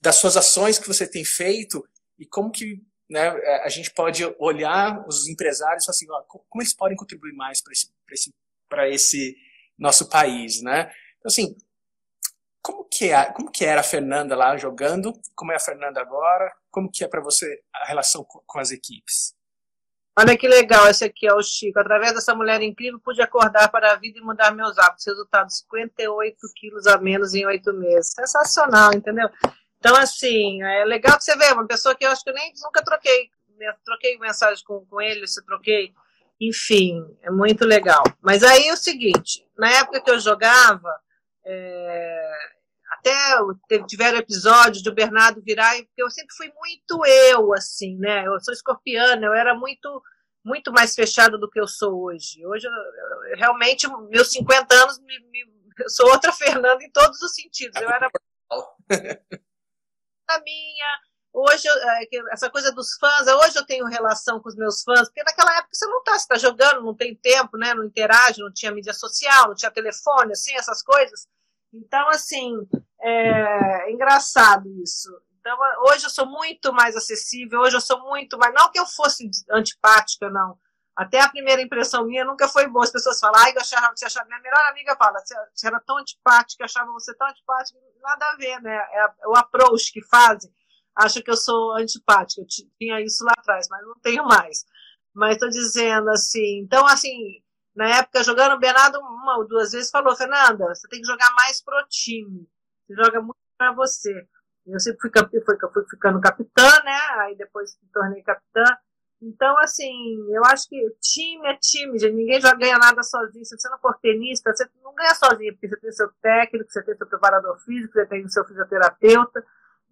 das suas ações que você tem feito, e como que né, a gente pode olhar os empresários e falar assim, ó, como eles podem contribuir mais para esse, esse, esse nosso país, né? Então, assim, como que, é, como que era a Fernanda lá jogando? Como é a Fernanda agora? Como que é para você a relação com, com, as equipes? Olha que legal, esse aqui é o Chico. Através dessa mulher incrível, pude acordar para a vida e mudar meus hábitos. Resultado, 58 quilos a menos em oito meses. Sensacional, entendeu? Então, assim, é legal que você vê, uma pessoa que eu acho que eu nem nunca troquei, né, troquei mensagem com, com ele, se troquei, enfim, é muito legal. Mas aí é o seguinte, na época que eu jogava, é, até tiveram episódios do Bernardo virar, porque eu sempre fui muito eu, assim, né? Eu sou escorpiana, eu era muito muito mais fechado do que eu sou hoje. Hoje, eu, eu, realmente, meus 50 anos, me, me, eu sou outra [LAUGHS] Fernanda em todos os sentidos. Eu era da [LAUGHS] minha. Hoje, é, essa coisa dos fãs, hoje eu tenho relação com os meus fãs, porque naquela época você não está, você está jogando, não tem tempo, né? Não interage, não tinha mídia social, não tinha telefone, assim, essas coisas. Então, assim, é, é engraçado isso. Então, hoje eu sou muito mais acessível, hoje eu sou muito mais. Não que eu fosse antipática, não. Até a primeira impressão minha nunca foi boa. As pessoas falam, ai, eu achava, você achava. Minha melhor amiga fala, você era tão antipática, achava você tão antipática. Nada a ver, né? É o approach que fazem. Acha que eu sou antipática. Eu tinha isso lá atrás, mas não tenho mais. Mas estou dizendo assim. Então, assim, na época, jogando o Bernardo uma ou duas vezes, falou: Fernanda, você tem que jogar mais pro time. Você joga muito para você. Eu sempre fui, fui, fui ficando capitã, né? Aí depois me tornei capitã então, assim, eu acho que time é time, gente. ninguém já ganha nada sozinho. Se você não for tenista, você não ganha sozinho, porque você tem seu técnico, você tem seu preparador físico, você tem o seu fisioterapeuta.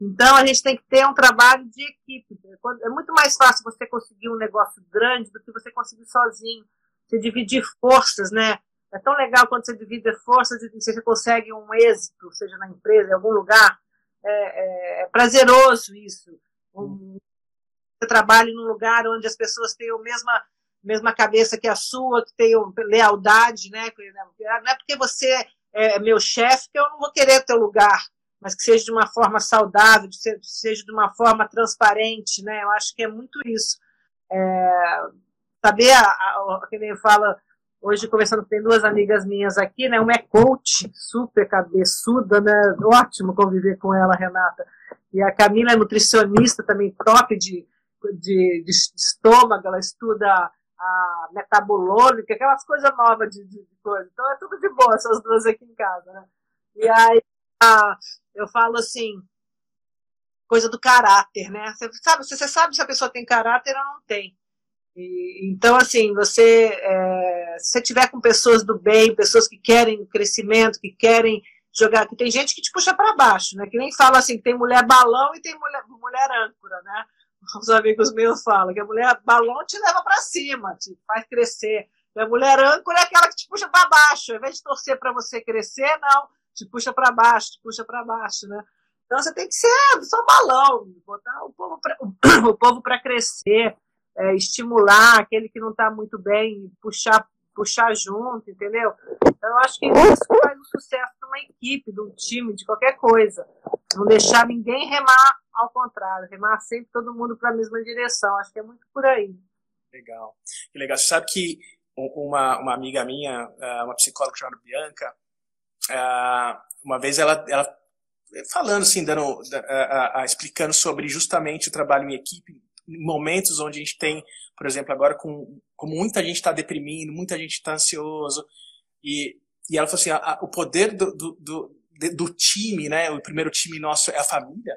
Então, a gente tem que ter um trabalho de equipe. É muito mais fácil você conseguir um negócio grande do que você conseguir sozinho. Você dividir forças, né? É tão legal quando você divide forças e você consegue um êxito, seja na empresa, em algum lugar. É, é, é prazeroso isso. Um, você trabalhe num lugar onde as pessoas tenham a mesma, mesma cabeça que a sua, que tenham lealdade, né? Não é porque você é meu chefe que eu não vou querer teu lugar, mas que seja de uma forma saudável, que seja de uma forma transparente, né? Eu acho que é muito isso. É, saber, a, a, que nem fala, hoje conversando, tem duas amigas minhas aqui, né? Uma é coach, super cabeçuda, né? Ótimo conviver com ela, Renata. E a Camila é nutricionista também, top de de, de, estômago, ela estuda a metabolômica, aquelas coisas novas de, de, de, coisa. Então é tudo de boa, essas duas aqui em casa, né? E aí a, eu falo assim, coisa do caráter, né? Você sabe, você sabe se a pessoa tem caráter ou não tem. E, então, assim, você, é, se você tiver com pessoas do bem, pessoas que querem crescimento, que querem jogar, que tem gente que te puxa para baixo, né? Que nem fala assim, que tem mulher balão e tem mulher, mulher âncora, né? [LAUGHS] os amigos meus falam que a mulher balão te leva para cima, te faz crescer. E a mulher âncora é aquela que te puxa para baixo. Ao invés de torcer para você crescer, não, te puxa para baixo, te puxa para baixo, né? Então você tem que ser só balão, botar o povo para [COUGHS] o povo para crescer, é, estimular aquele que não está muito bem, puxar puxar junto, entendeu? Então, eu acho que isso faz o sucesso de uma equipe, de um time, de qualquer coisa. Não deixar ninguém remar ao contrário, remar sempre todo mundo para a mesma direção. Acho que é muito por aí. Legal. Que legal. Você sabe que uma, uma amiga minha, ah, uma psicóloga chamada Bianca, ah, uma vez ela, ela falando assim, dando, explicando sobre justamente o trabalho em equipe, momentos onde a gente tem, por exemplo, agora com, com muita gente está deprimindo, muita gente está ansioso, e, e ela falou assim, a, a, o poder do, do, do, do time, né, o primeiro time nosso é a família,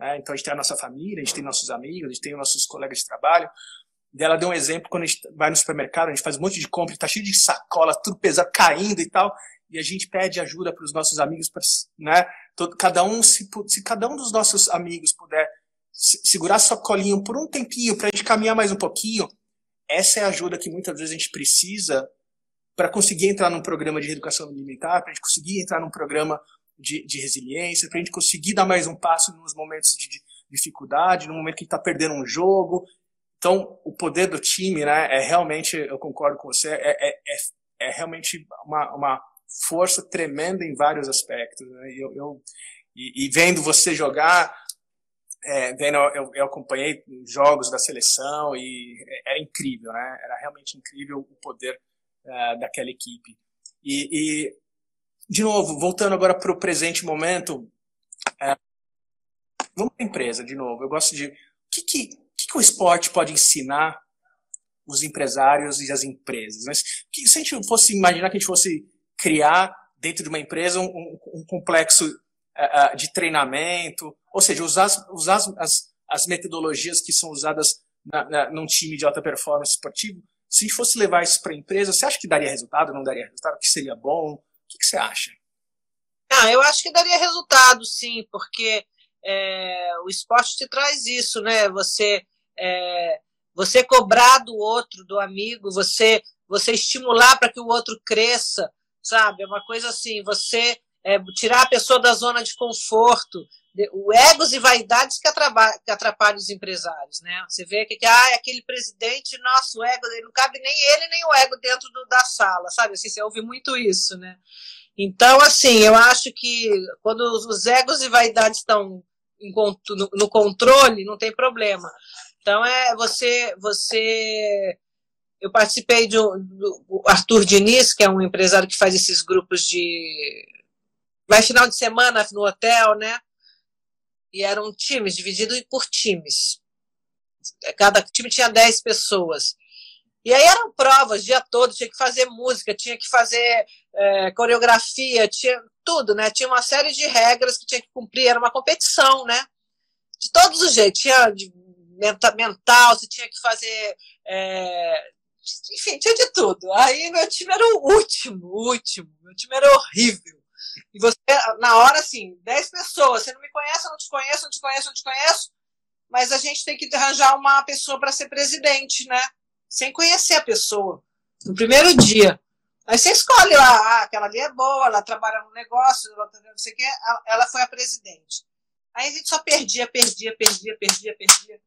né? Então a gente tem a nossa família, a gente tem nossos amigos, a gente tem nossos colegas de trabalho. E ela deu um exemplo quando a gente vai no supermercado, a gente faz um monte de compra, está cheio de sacola, tudo pesado, caindo e tal, e a gente pede ajuda para os nossos amigos, pra, né? Todo, cada um, se, se cada um dos nossos amigos puder segurar sua colinha por um tempinho para a gente caminhar mais um pouquinho, essa é a ajuda que muitas vezes a gente precisa para conseguir entrar num programa de educação alimentar, para a gente conseguir entrar num programa de, de resiliência, para a gente conseguir dar mais um passo nos momentos de, de dificuldade, no momento que está perdendo um jogo. Então, o poder do time, né, é realmente, eu concordo com você, é, é, é, é realmente uma, uma força tremenda em vários aspectos. Né? Eu, eu e, e, vendo você jogar, é, vendo, eu, eu, acompanhei jogos da seleção e era incrível, né? Era realmente incrível o poder uh, daquela equipe. E, e, de novo, voltando agora para o presente momento, é, vamos para a empresa de novo. Eu gosto de. O que, que, que, que o esporte pode ensinar os empresários e as empresas? Mas que, se a gente fosse imaginar que a gente fosse criar dentro de uma empresa um, um complexo uh, de treinamento, ou seja, usar, usar as, as metodologias que são usadas na, na, num time de alta performance esportivo, se fosse levar isso para a empresa, você acha que daria resultado, não daria resultado, que seria bom? O que, que você acha? Ah, eu acho que daria resultado, sim, porque é, o esporte te traz isso, né? Você, é, você cobrar do outro, do amigo, você, você estimular para que o outro cresça, sabe? É uma coisa assim, você é, tirar a pessoa da zona de conforto, o egos e vaidades que que atrapalham os empresários, né? Você vê que, que ah, aquele presidente, nosso ego, não cabe nem ele nem o ego dentro do, da sala, sabe? Assim, você ouve muito isso, né? Então, assim, eu acho que quando os egos e vaidades estão no, no controle, não tem problema. Então, é você, você eu participei de um, do Arthur Diniz, que é um empresário que faz esses grupos de. Vai final de semana no hotel, né? E eram times, divididos por times. Cada time tinha 10 pessoas. E aí eram provas o dia todo, tinha que fazer música, tinha que fazer é, coreografia, tinha tudo, né? Tinha uma série de regras que tinha que cumprir, era uma competição, né? De todos os jeitos, tinha de mental, você tinha que fazer é, enfim, tinha de tudo. Aí meu time era o último, o último. Meu time era horrível. E você, na hora, assim, 10 pessoas, você não me conhece, eu não te conheço, não te conheço, não te conheço, mas a gente tem que arranjar uma pessoa para ser presidente, né? Sem conhecer a pessoa, no primeiro dia. Aí você escolhe lá, ah, aquela ali é boa, ela trabalha no negócio, ela, não sei o ela foi a presidente. Aí a gente só perdia, perdia, perdia, perdia, perdia.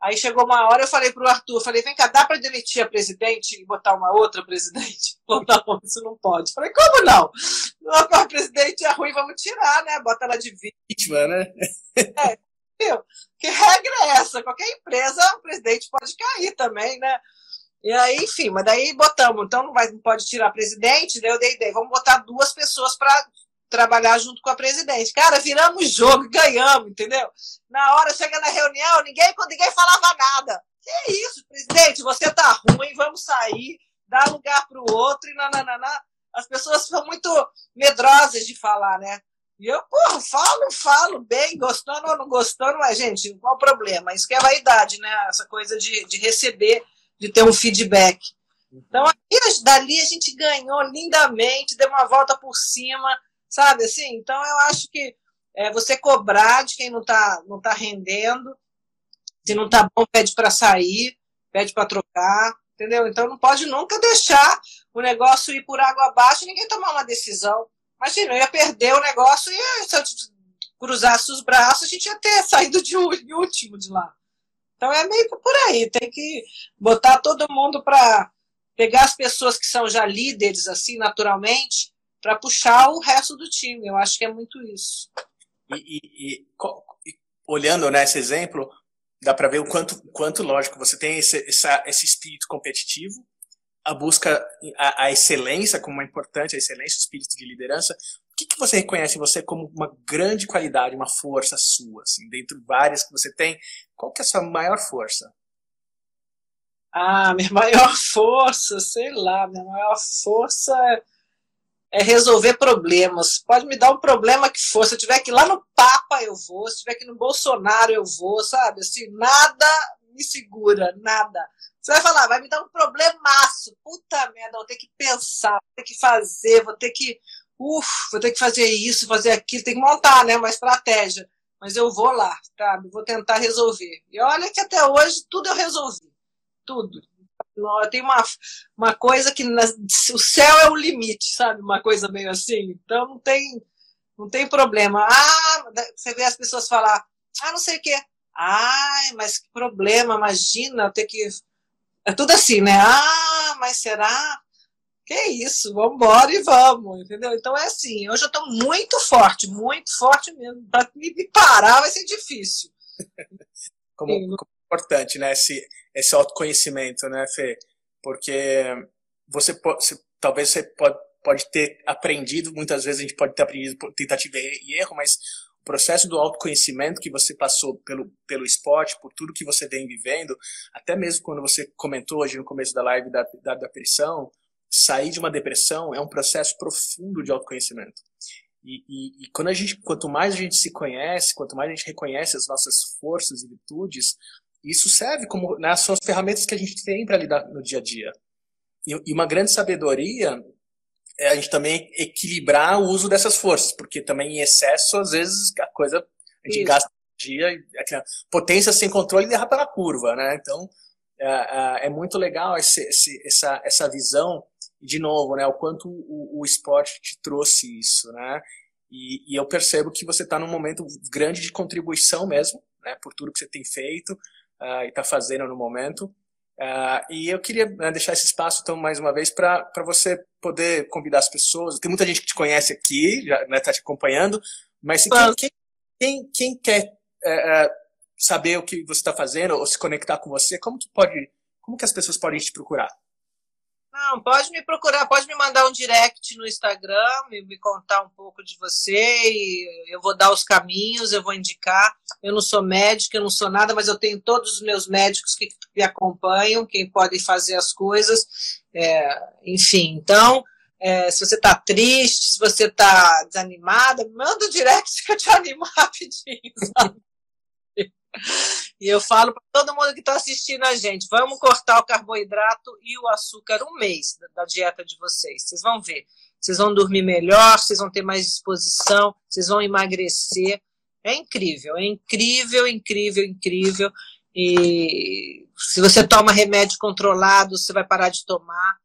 Aí chegou uma hora, eu falei para o Arthur, falei, vem cá, dá para demitir a presidente e botar uma outra presidente? [LAUGHS] Falou, não, isso não pode. Falei, como não? A presidente é ruim, vamos tirar, né? Bota ela de vítima, né? [LAUGHS] É, viu? Que regra é essa? Qualquer empresa, o presidente pode cair também, né? E aí, enfim, mas daí botamos, então não, vai, não pode tirar presidente, daí eu dei ideia, vamos botar duas pessoas para trabalhar junto com a presidente. Cara, viramos jogo, ganhamos, entendeu? Na hora, chega na reunião, ninguém, ninguém falava nada. Que isso, presidente, você tá ruim, vamos sair, dar lugar para o outro e nananana. As pessoas são muito medrosas de falar, né? E eu, porra, falo, falo bem, gostando ou não gostando, mas, gente, qual o problema? Isso que é vaidade, né? Essa coisa de, de receber, de ter um feedback. Então, aí, dali a gente ganhou lindamente, deu uma volta por cima, sabe assim? Então eu acho que é, você cobrar de quem não está não tá rendendo, se não está bom, pede para sair, pede para trocar, entendeu? Então não pode nunca deixar o negócio ir por água abaixo e ninguém tomar uma decisão. Imagina, eu ia perder o negócio e se eu cruzasse os braços, a gente ia ter saído de último de lá. Então é meio que por aí, tem que botar todo mundo para pegar as pessoas que são já líderes, assim, naturalmente, para puxar o resto do time. Eu acho que é muito isso. E, e, e olhando nesse né, exemplo, dá para ver o quanto, quanto, lógico, você tem esse, essa, esse espírito competitivo, a busca, a, a, excelência como uma importante, a excelência, o espírito de liderança. O que, que você reconhece em você como uma grande qualidade, uma força sua, assim, dentro de várias que você tem? Qual que é a sua maior força? Ah, minha [LAUGHS] maior força, sei lá, minha maior força é é resolver problemas. Pode me dar um problema que for. Se eu tiver que ir lá no Papa, eu vou. Se tiver que ir no Bolsonaro, eu vou, sabe? Assim, nada me segura, nada. Você vai falar, vai me dar um problemaço. Puta merda, vou ter que pensar, vou ter que fazer, vou ter que. Uf, vou ter que fazer isso, fazer aquilo, tem que montar, né? Uma estratégia. Mas eu vou lá, tá? Vou tentar resolver. E olha que até hoje tudo eu resolvi. Tudo. Tem uma, uma coisa que na, o céu é o limite, sabe? Uma coisa meio assim. Então não tem, não tem problema. Ah, você vê as pessoas falar, ah, não sei o quê. Ai, mas que problema, imagina ter que. É tudo assim, né? Ah, mas será? Que isso, vamos embora e vamos, entendeu? Então é assim, hoje eu estou muito forte, muito forte mesmo. Para me parar vai ser difícil. como, como importante, né? Esse, esse autoconhecimento, né, Fê? Porque você pode, talvez você pode, pode ter aprendido, muitas vezes a gente pode ter aprendido por tentativa e erro, mas o processo do autoconhecimento que você passou pelo, pelo esporte, por tudo que você vem vivendo, até mesmo quando você comentou hoje no começo da live da, da depressão, sair de uma depressão é um processo profundo de autoconhecimento. E, e, e, quando a gente, quanto mais a gente se conhece, quanto mais a gente reconhece as nossas forças e virtudes, isso serve como né, são as ferramentas que a gente tem para lidar no dia a dia. E, e, uma grande sabedoria é a gente também equilibrar o uso dessas forças, porque também em excesso, às vezes, a coisa a gente Isso. gasta energia, e potência sem controle derrapa na curva, né? Então, é, é, é muito legal esse, esse, essa, essa visão, de novo, né? O quanto o, o esporte te trouxe isso, né? E, e eu percebo que você está num momento grande de contribuição mesmo, né? Por tudo que você tem feito uh, e está fazendo no momento. Uh, e eu queria né, deixar esse espaço, então, mais uma vez, para você poder convidar as pessoas. Tem muita gente que te conhece aqui, já está né, tá te acompanhando, mas quem, quem, quem, quer uh, saber o que você está fazendo ou se conectar com você, como que pode, como que as pessoas podem te procurar? Não, pode me procurar, pode me mandar um direct no Instagram, me, me, contar um pouco de você e eu vou dar os caminhos, eu vou indicar. Eu não sou médica, eu não sou nada, mas eu tenho todos os meus médicos que me acompanham, quem podem fazer as coisas. É, enfim, então, é, se você está triste, se você está desanimada, manda um direct [LAUGHS] que eu te animo rapidinho. Sabe? E eu falo para todo mundo que está assistindo a gente: vamos cortar o carboidrato e o açúcar um mês da dieta de vocês. Vocês vão ver. Vocês vão dormir melhor, vocês vão ter mais disposição, vocês vão emagrecer. É incrível, é incrível, incrível, incrível. E se você toma remédio controlado, você vai parar de tomar.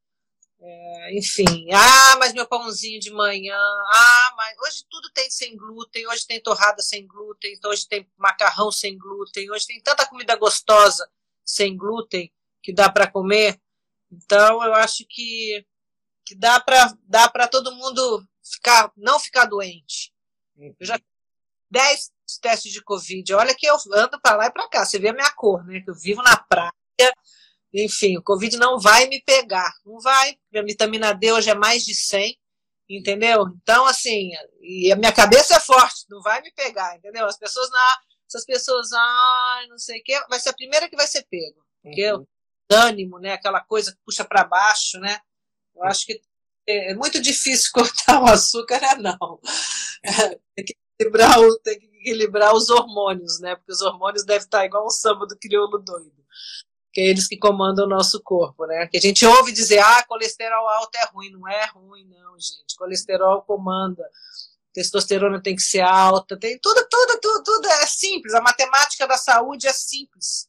É, enfim, ah, mas meu pãozinho de manhã, ah, mas hoje tudo tem sem glúten, hoje tem torrada sem glúten, hoje tem macarrão sem glúten, hoje tem tanta comida gostosa sem glúten que dá para comer. Então, eu acho que, que dá para dá para todo mundo ficar não ficar doente. Eu já 10 testes de Covid. Olha que eu ando para lá e para cá. Você vê a minha cor, né? Que eu vivo na praia, enfim, o Covid não vai me pegar, não vai. A vitamina D hoje é mais de 100, entendeu? Então, assim, e a minha cabeça é forte, não vai me pegar, entendeu? As pessoas, na, essas pessoas, ah, não sei o quê, vai ser a primeira que vai ser pego, porque uhum. o ânimo, né, aquela coisa que puxa para baixo, né? Eu acho que é muito difícil [LAUGHS] cortar o açúcar, é não. É, tem que equilibrar, tem que equilibrar os hormônios, né? Porque os hormônios devem estar igual um samba do crioulo doido que é eles que comandam o nosso corpo, né? Que a gente ouve dizer, ah, colesterol alto é ruim. Não é ruim, não, gente. Colesterol comanda. Testosterona tem que ser alta. Tem tudo, tudo, tudo, tudo é simples. A matemática da saúde é simples.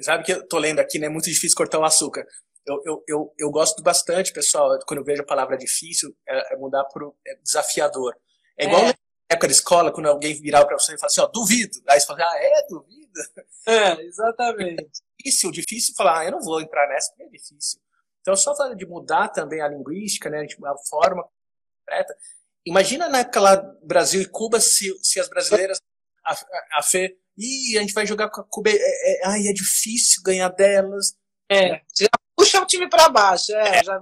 Sabe que eu tô lendo aqui, né? É muito difícil cortar o açúcar. Eu, eu, eu, eu gosto bastante, pessoal, quando eu vejo a palavra difícil, é, é mudar para é desafiador. É igual é. Na época de escola, quando alguém virava para você e falava assim, ó, duvido. Aí você fala, ah, é, duvido? [LAUGHS] É, exatamente difícil, difícil falar, ah, eu não vou entrar nessa porque é difícil. Então, só falar de mudar também a linguística, né, a forma completa. Imagina na época lá Brasil e Cuba se, se as brasileiras, a, a, Fê, ih, a gente vai jogar com a Cuba, é, é, ai, é difícil ganhar delas. É, já puxa o time para baixo, é, é. Já...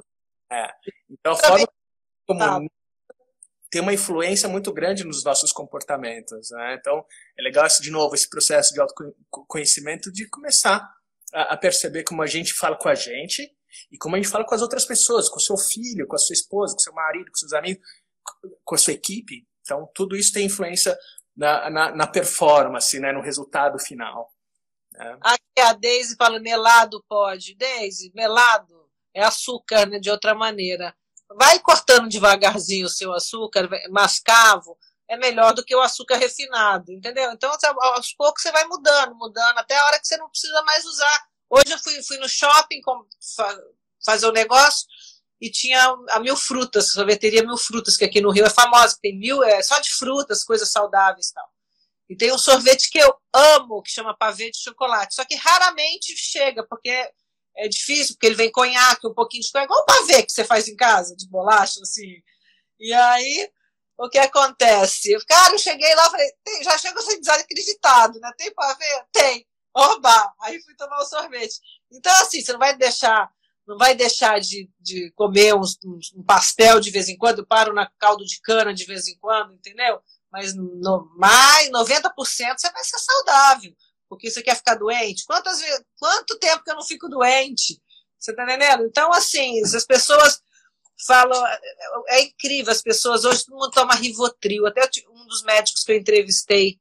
é. Então, a forma como tá tem uma influência muito grande nos nossos comportamentos. Né? Então, é legal, de novo, esse processo de autoconhecimento de começar a, perceber como a gente fala com a gente e como a gente fala com as outras pessoas, com o seu filho, com a sua esposa, com o seu marido, com seus amigos, com a sua equipe. Então, tudo isso tem influência na, na, na performance, né, no resultado final. É. Aqui a Deise fala, melado pode. Deise, melado é açúcar, né, de outra maneira. Vai cortando devagarzinho o seu açúcar, mascavo, é melhor do que o açúcar refinado, entendeu? Então, aos poucos você vai mudando, mudando, até a hora que você não precisa mais usar. Hoje eu fui, fui no shopping fazer o um negócio e tinha a Mil Frutas, sorveteria Mil Frutas, que aqui no Rio é famosa, tem mil, é só de frutas, coisas saudáveis e tal. E tem um sorvete que eu amo, que chama pavê de chocolate. Só que raramente chega, porque é, difícil, porque ele vem conhaque, um pouquinho de conhaque, igual o pavê que você faz em casa, de bolacha, assim. E aí, o que acontece? Cara, eu cheguei lá, falei, já chego assim desacreditado, né? Tem pavê? Tem. Oba! Aí fui tomar o sorvete. Então, assim, você não vai deixar não vai deixar de, de comer um pastel de vez em quando, paro na caldo de cana de vez em quando, entendeu? mas no, mais 90% você vai ser saudável, porque você quer ficar doente. Quantas vezes, quanto tempo que eu não fico doente? Você tá entendendo? Então, assim, as pessoas falam. É, é incrível, as pessoas hoje todo mundo toma Rivotril. Até um dos médicos que eu entrevistei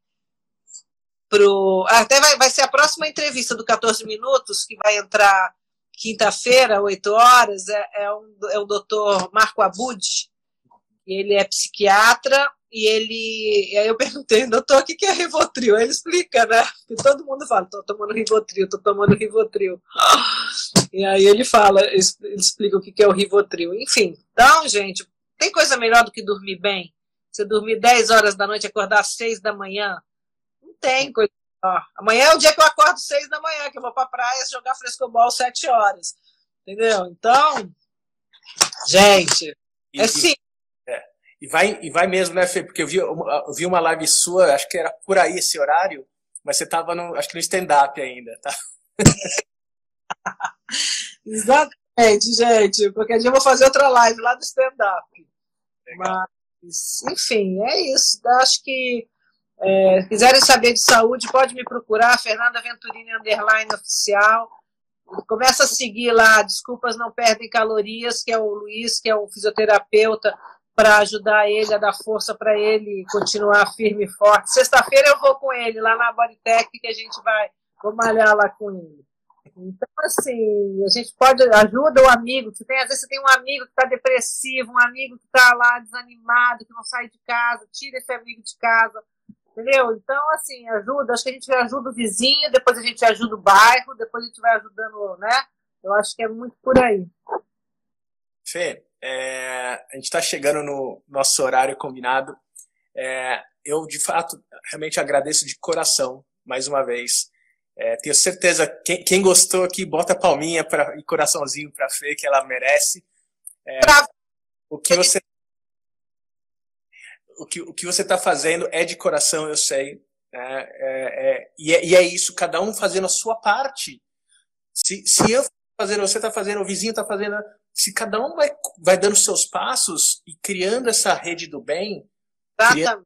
pro. Até vai, vai ser a próxima entrevista do 14 Minutos, que vai entrar quinta-feira, 8 horas, é, é, um, é o doutor Marco Abud. Ele é psiquiatra e ele. E aí eu perguntei, doutor, o que é Rivotril? Ele explica, né? Porque todo mundo fala, tô tomando Rivotril, tô tomando Rivotril. E aí ele fala, ele explica o que é o Rivotril. Enfim, então, gente, tem coisa melhor do que dormir bem? Você dormir 10 horas da noite e acordar às 6 da manhã? Não tem coisa melhor. Amanhã é o dia que eu acordo 6 da manhã, que eu vou pra praia jogar frescobol às 7 horas. Entendeu? Então, gente, é sim e vai, e vai mesmo, né, Fê? Porque eu vi, eu vi uma live sua, acho que era por aí esse horário, mas você estava no, acho que no stand-up ainda, tá? [LAUGHS] Exatamente, gente. Qualquer dia eu vou fazer outra live lá do stand-up. Mas, enfim, é isso. Acho que é, quiserem saber de saúde, pode me procurar, Fernanda Venturini Underline Oficial. Começa a seguir lá, Desculpas Não Perdem Calorias, que é o Luiz, que é um fisioterapeuta para ajudar ele, a dar força para ele continuar firme e forte. Sexta-feira eu vou com ele lá na Bodytech, que a gente vai, vou malhar lá com ele. Então, assim, a gente pode, ajuda o amigo, você tem, às vezes você tem um amigo que está depressivo, um amigo que está lá desanimado, que não sai de casa, tira esse amigo de casa, entendeu? Então, assim, ajuda, acho que a gente ajuda o vizinho, depois a gente ajuda o bairro, depois a gente vai ajudando, né? Eu acho que é muito por aí. Fê, é, a gente está chegando no nosso horário combinado. É, eu, de fato, realmente agradeço de coração, mais uma vez. É, tenho certeza, quem, quem, gostou aqui, bota palminha pra, e coraçãozinho para Fê, que ela merece. É, o que você o que, o que você está fazendo é de coração, eu sei. Né? É, é, e, é, e é isso, cada um fazendo a sua parte. Se, se eu fazendo, você está fazendo, o vizinho está fazendo, se cada um vai, vai dando seus passos e criando essa rede do bem, criando,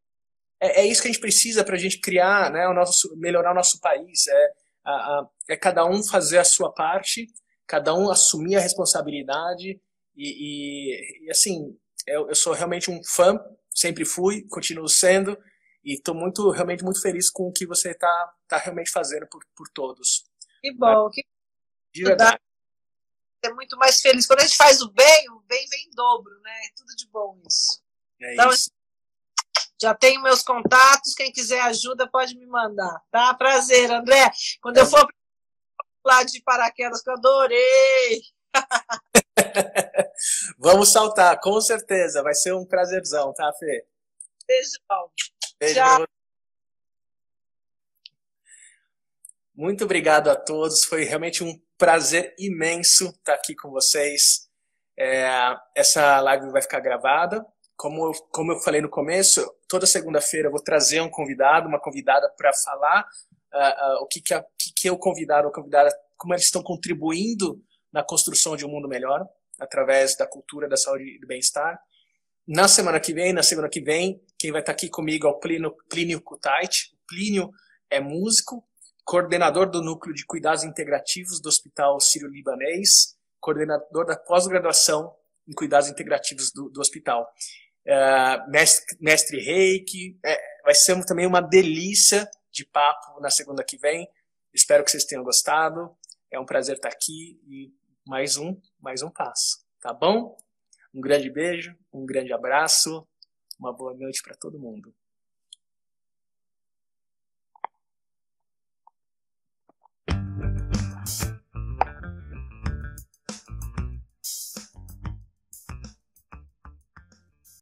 é, é, isso que a gente precisa para a gente criar, né, o nosso, melhorar o nosso país. É, a, a, é cada um fazer a sua parte, cada um assumir a responsabilidade e, e, e assim, eu, eu, sou realmente um fã, sempre fui, continuo sendo e estou muito, realmente muito feliz com o que você está tá realmente fazendo por, por todos. Que bom, que de verdade é muito mais feliz. Quando a gente faz o bem, o bem vem em dobro, né? É tudo de bom isso. É então, isso. Já tenho meus contatos, quem quiser ajuda pode me mandar, tá? Prazer, André. Quando é. eu for lá de paraquedas, que eu adorei. [LAUGHS] Vamos saltar, com certeza. Vai ser um prazerzão, tá, Fê? Beijão. Beijo Tchau. Muito obrigado a todos. Foi realmente um prazer imenso estar aqui com vocês. É, essa live vai ficar gravada. Como eu, como eu falei no começo, toda segunda-feira eu vou trazer um convidado, uma convidada para falar uh, uh, o que, que, a, que, que o convidado ou convidada, como eles estão contribuindo na construção de um mundo melhor, através da cultura da saúde e do bem-estar. Na semana que vem, na semana que vem, quem vai estar aqui comigo é o Plínio, Plínio Kutait. O Plínio é músico, coordenador do Núcleo de Cuidados Integrativos do Hospital Sírio-Libanês, coordenador da pós-graduação em Cuidados Integrativos do, do hospital. Uh, mestre, mestre reiki, é, vai ser também uma delícia de papo na segunda que vem. Espero que vocês tenham gostado. É um prazer estar aqui e mais um, mais um passo. Tá bom? Um grande beijo, um grande abraço, uma boa noite para todo mundo.